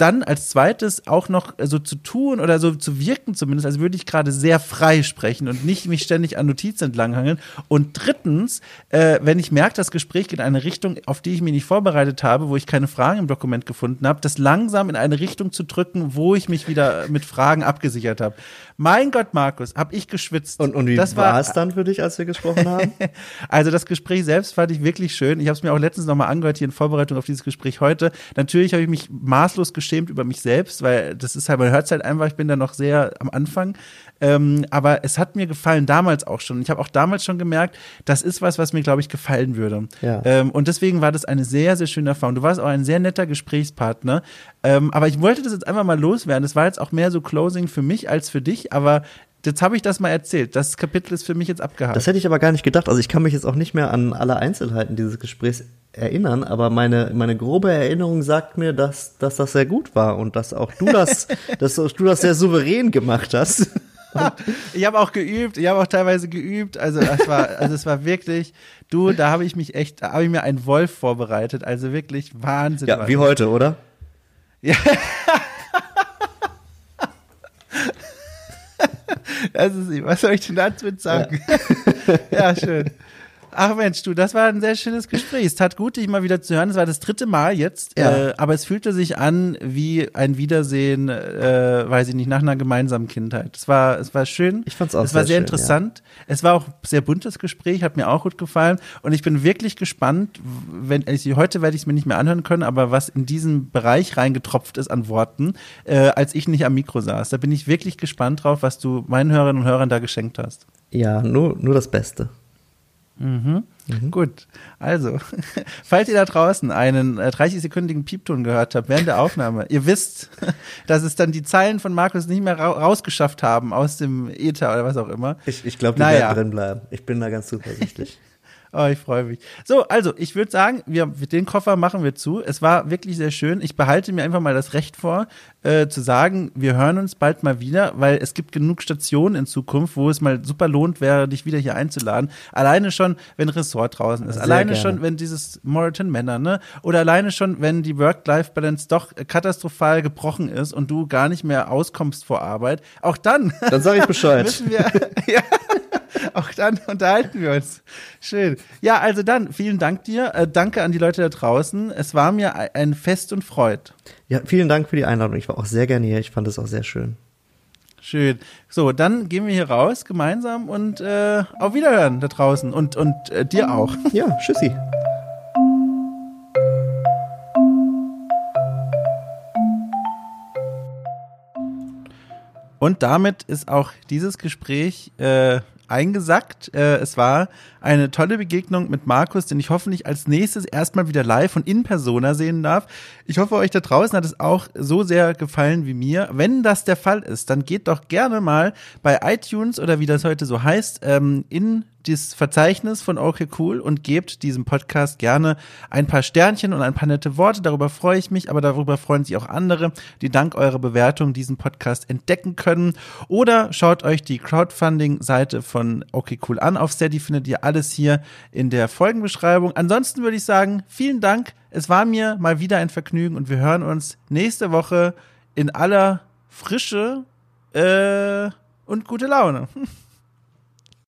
dann als zweites auch noch so zu tun oder so zu wirken zumindest, als würde ich gerade sehr frei sprechen und nicht mich ständig an Notizen entlanghangeln. Und drittens, äh, wenn ich merke, das Gespräch geht in eine Richtung, auf die ich mich nicht vorbereitet habe, wo ich keine Fragen im Dokument gefunden habe, das langsam in eine Richtung zu drücken, wo ich mich wieder mit Fragen abgesichert habe. Mein Gott, Markus, habe ich geschwitzt. Und, und wie das war es dann für dich, als wir gesprochen haben? (laughs) also das Gespräch selbst fand ich wirklich schön. Ich habe es mir auch letztens nochmal angehört hier in Vorbereitung auf dieses Gespräch heute. Natürlich habe ich mich maßlos geschämt über mich selbst, weil das ist halt, man hört es halt einfach, ich bin da noch sehr am Anfang. Ähm, aber es hat mir gefallen damals auch schon. Ich habe auch damals schon gemerkt, das ist was, was mir, glaube ich, gefallen würde. Ja. Ähm, und deswegen war das eine sehr, sehr schöne Erfahrung. Du warst auch ein sehr netter Gesprächspartner. Ähm, aber ich wollte das jetzt einfach mal loswerden. Das war jetzt auch mehr so Closing für mich als für dich aber Jetzt habe ich das mal erzählt. Das Kapitel ist für mich jetzt abgehakt. Das hätte ich aber gar nicht gedacht. Also ich kann mich jetzt auch nicht mehr an alle Einzelheiten dieses Gesprächs erinnern, aber meine, meine grobe Erinnerung sagt mir, dass, dass das sehr gut war und dass auch du das, (laughs) dass du das sehr souverän gemacht hast. (laughs) ich habe auch geübt, ich habe auch teilweise geübt. Also es war, also es war wirklich, du, da habe ich mich echt, da habe ich mir einen Wolf vorbereitet. Also wirklich Wahnsinn. Ja, wie heute, oder? Ja. Das ist, was soll ich denn dazu sagen? Ja, (laughs) ja schön. Ach Mensch, du, das war ein sehr schönes Gespräch. Es tat gut, dich mal wieder zu hören. Es war das dritte Mal jetzt, ja. äh, aber es fühlte sich an wie ein Wiedersehen, äh, weiß ich nicht, nach einer gemeinsamen Kindheit. Es war, es war schön. Ich fand's auch Es war sehr, schön, interessant. Ja. Es war auch sehr buntes Gespräch, hat mir auch gut gefallen. Und ich bin wirklich gespannt, wenn ich, heute werde ich es mir nicht mehr anhören können, aber was in diesen Bereich reingetropft ist an Worten, äh, als ich nicht am Mikro saß. Da bin ich wirklich gespannt drauf, was du meinen Hörerinnen und Hörern da geschenkt hast. Ja, nur, nur das Beste. Mhm. Mhm. Gut, also, (laughs) falls ihr da draußen einen äh, 30-sekündigen Piepton gehört habt während der Aufnahme, ihr wisst, (laughs) dass es dann die Zeilen von Markus nicht mehr ra rausgeschafft haben aus dem Ether oder was auch immer. Ich, ich glaube, die naja. werden drin bleiben. Ich bin da ganz zuversichtlich. (laughs) Oh, ich freue mich. So, also, ich würde sagen, wir, den Koffer machen wir zu. Es war wirklich sehr schön. Ich behalte mir einfach mal das Recht vor, äh, zu sagen, wir hören uns bald mal wieder, weil es gibt genug Stationen in Zukunft, wo es mal super lohnt wäre, dich wieder hier einzuladen. Alleine schon, wenn Ressort draußen ist. Sehr alleine gerne. schon, wenn dieses Moritan Männer, ne? Oder alleine schon, wenn die Work-Life-Balance doch katastrophal gebrochen ist und du gar nicht mehr auskommst vor Arbeit. Auch dann. Dann sage ich Bescheid. (laughs) müssen wir, (laughs) ja, (laughs) auch dann unterhalten wir uns. Schön. Ja, also dann, vielen Dank dir. Äh, danke an die Leute da draußen. Es war mir ein Fest und Freud. Ja, vielen Dank für die Einladung. Ich war auch sehr gerne hier. Ich fand es auch sehr schön. Schön. So, dann gehen wir hier raus gemeinsam und äh, auf Wiederhören da draußen und, und äh, dir auch. (laughs) Ja, tschüssi. Und damit ist auch dieses Gespräch äh, eingesackt. Äh, es war eine tolle Begegnung mit Markus, den ich hoffentlich als nächstes erstmal wieder live und in Persona sehen darf. Ich hoffe, euch da draußen hat es auch so sehr gefallen wie mir. Wenn das der Fall ist, dann geht doch gerne mal bei iTunes oder wie das heute so heißt, ähm, in das Verzeichnis von Okay Cool und gebt diesem Podcast gerne ein paar Sternchen und ein paar nette Worte. Darüber freue ich mich, aber darüber freuen sich auch andere, die dank eurer Bewertung diesen Podcast entdecken können. Oder schaut euch die Crowdfunding-Seite von Okay Cool an. Auf Steady findet ihr alles hier in der Folgenbeschreibung. Ansonsten würde ich sagen, vielen Dank. Es war mir mal wieder ein Vergnügen und wir hören uns nächste Woche in aller Frische äh, und gute Laune. (laughs)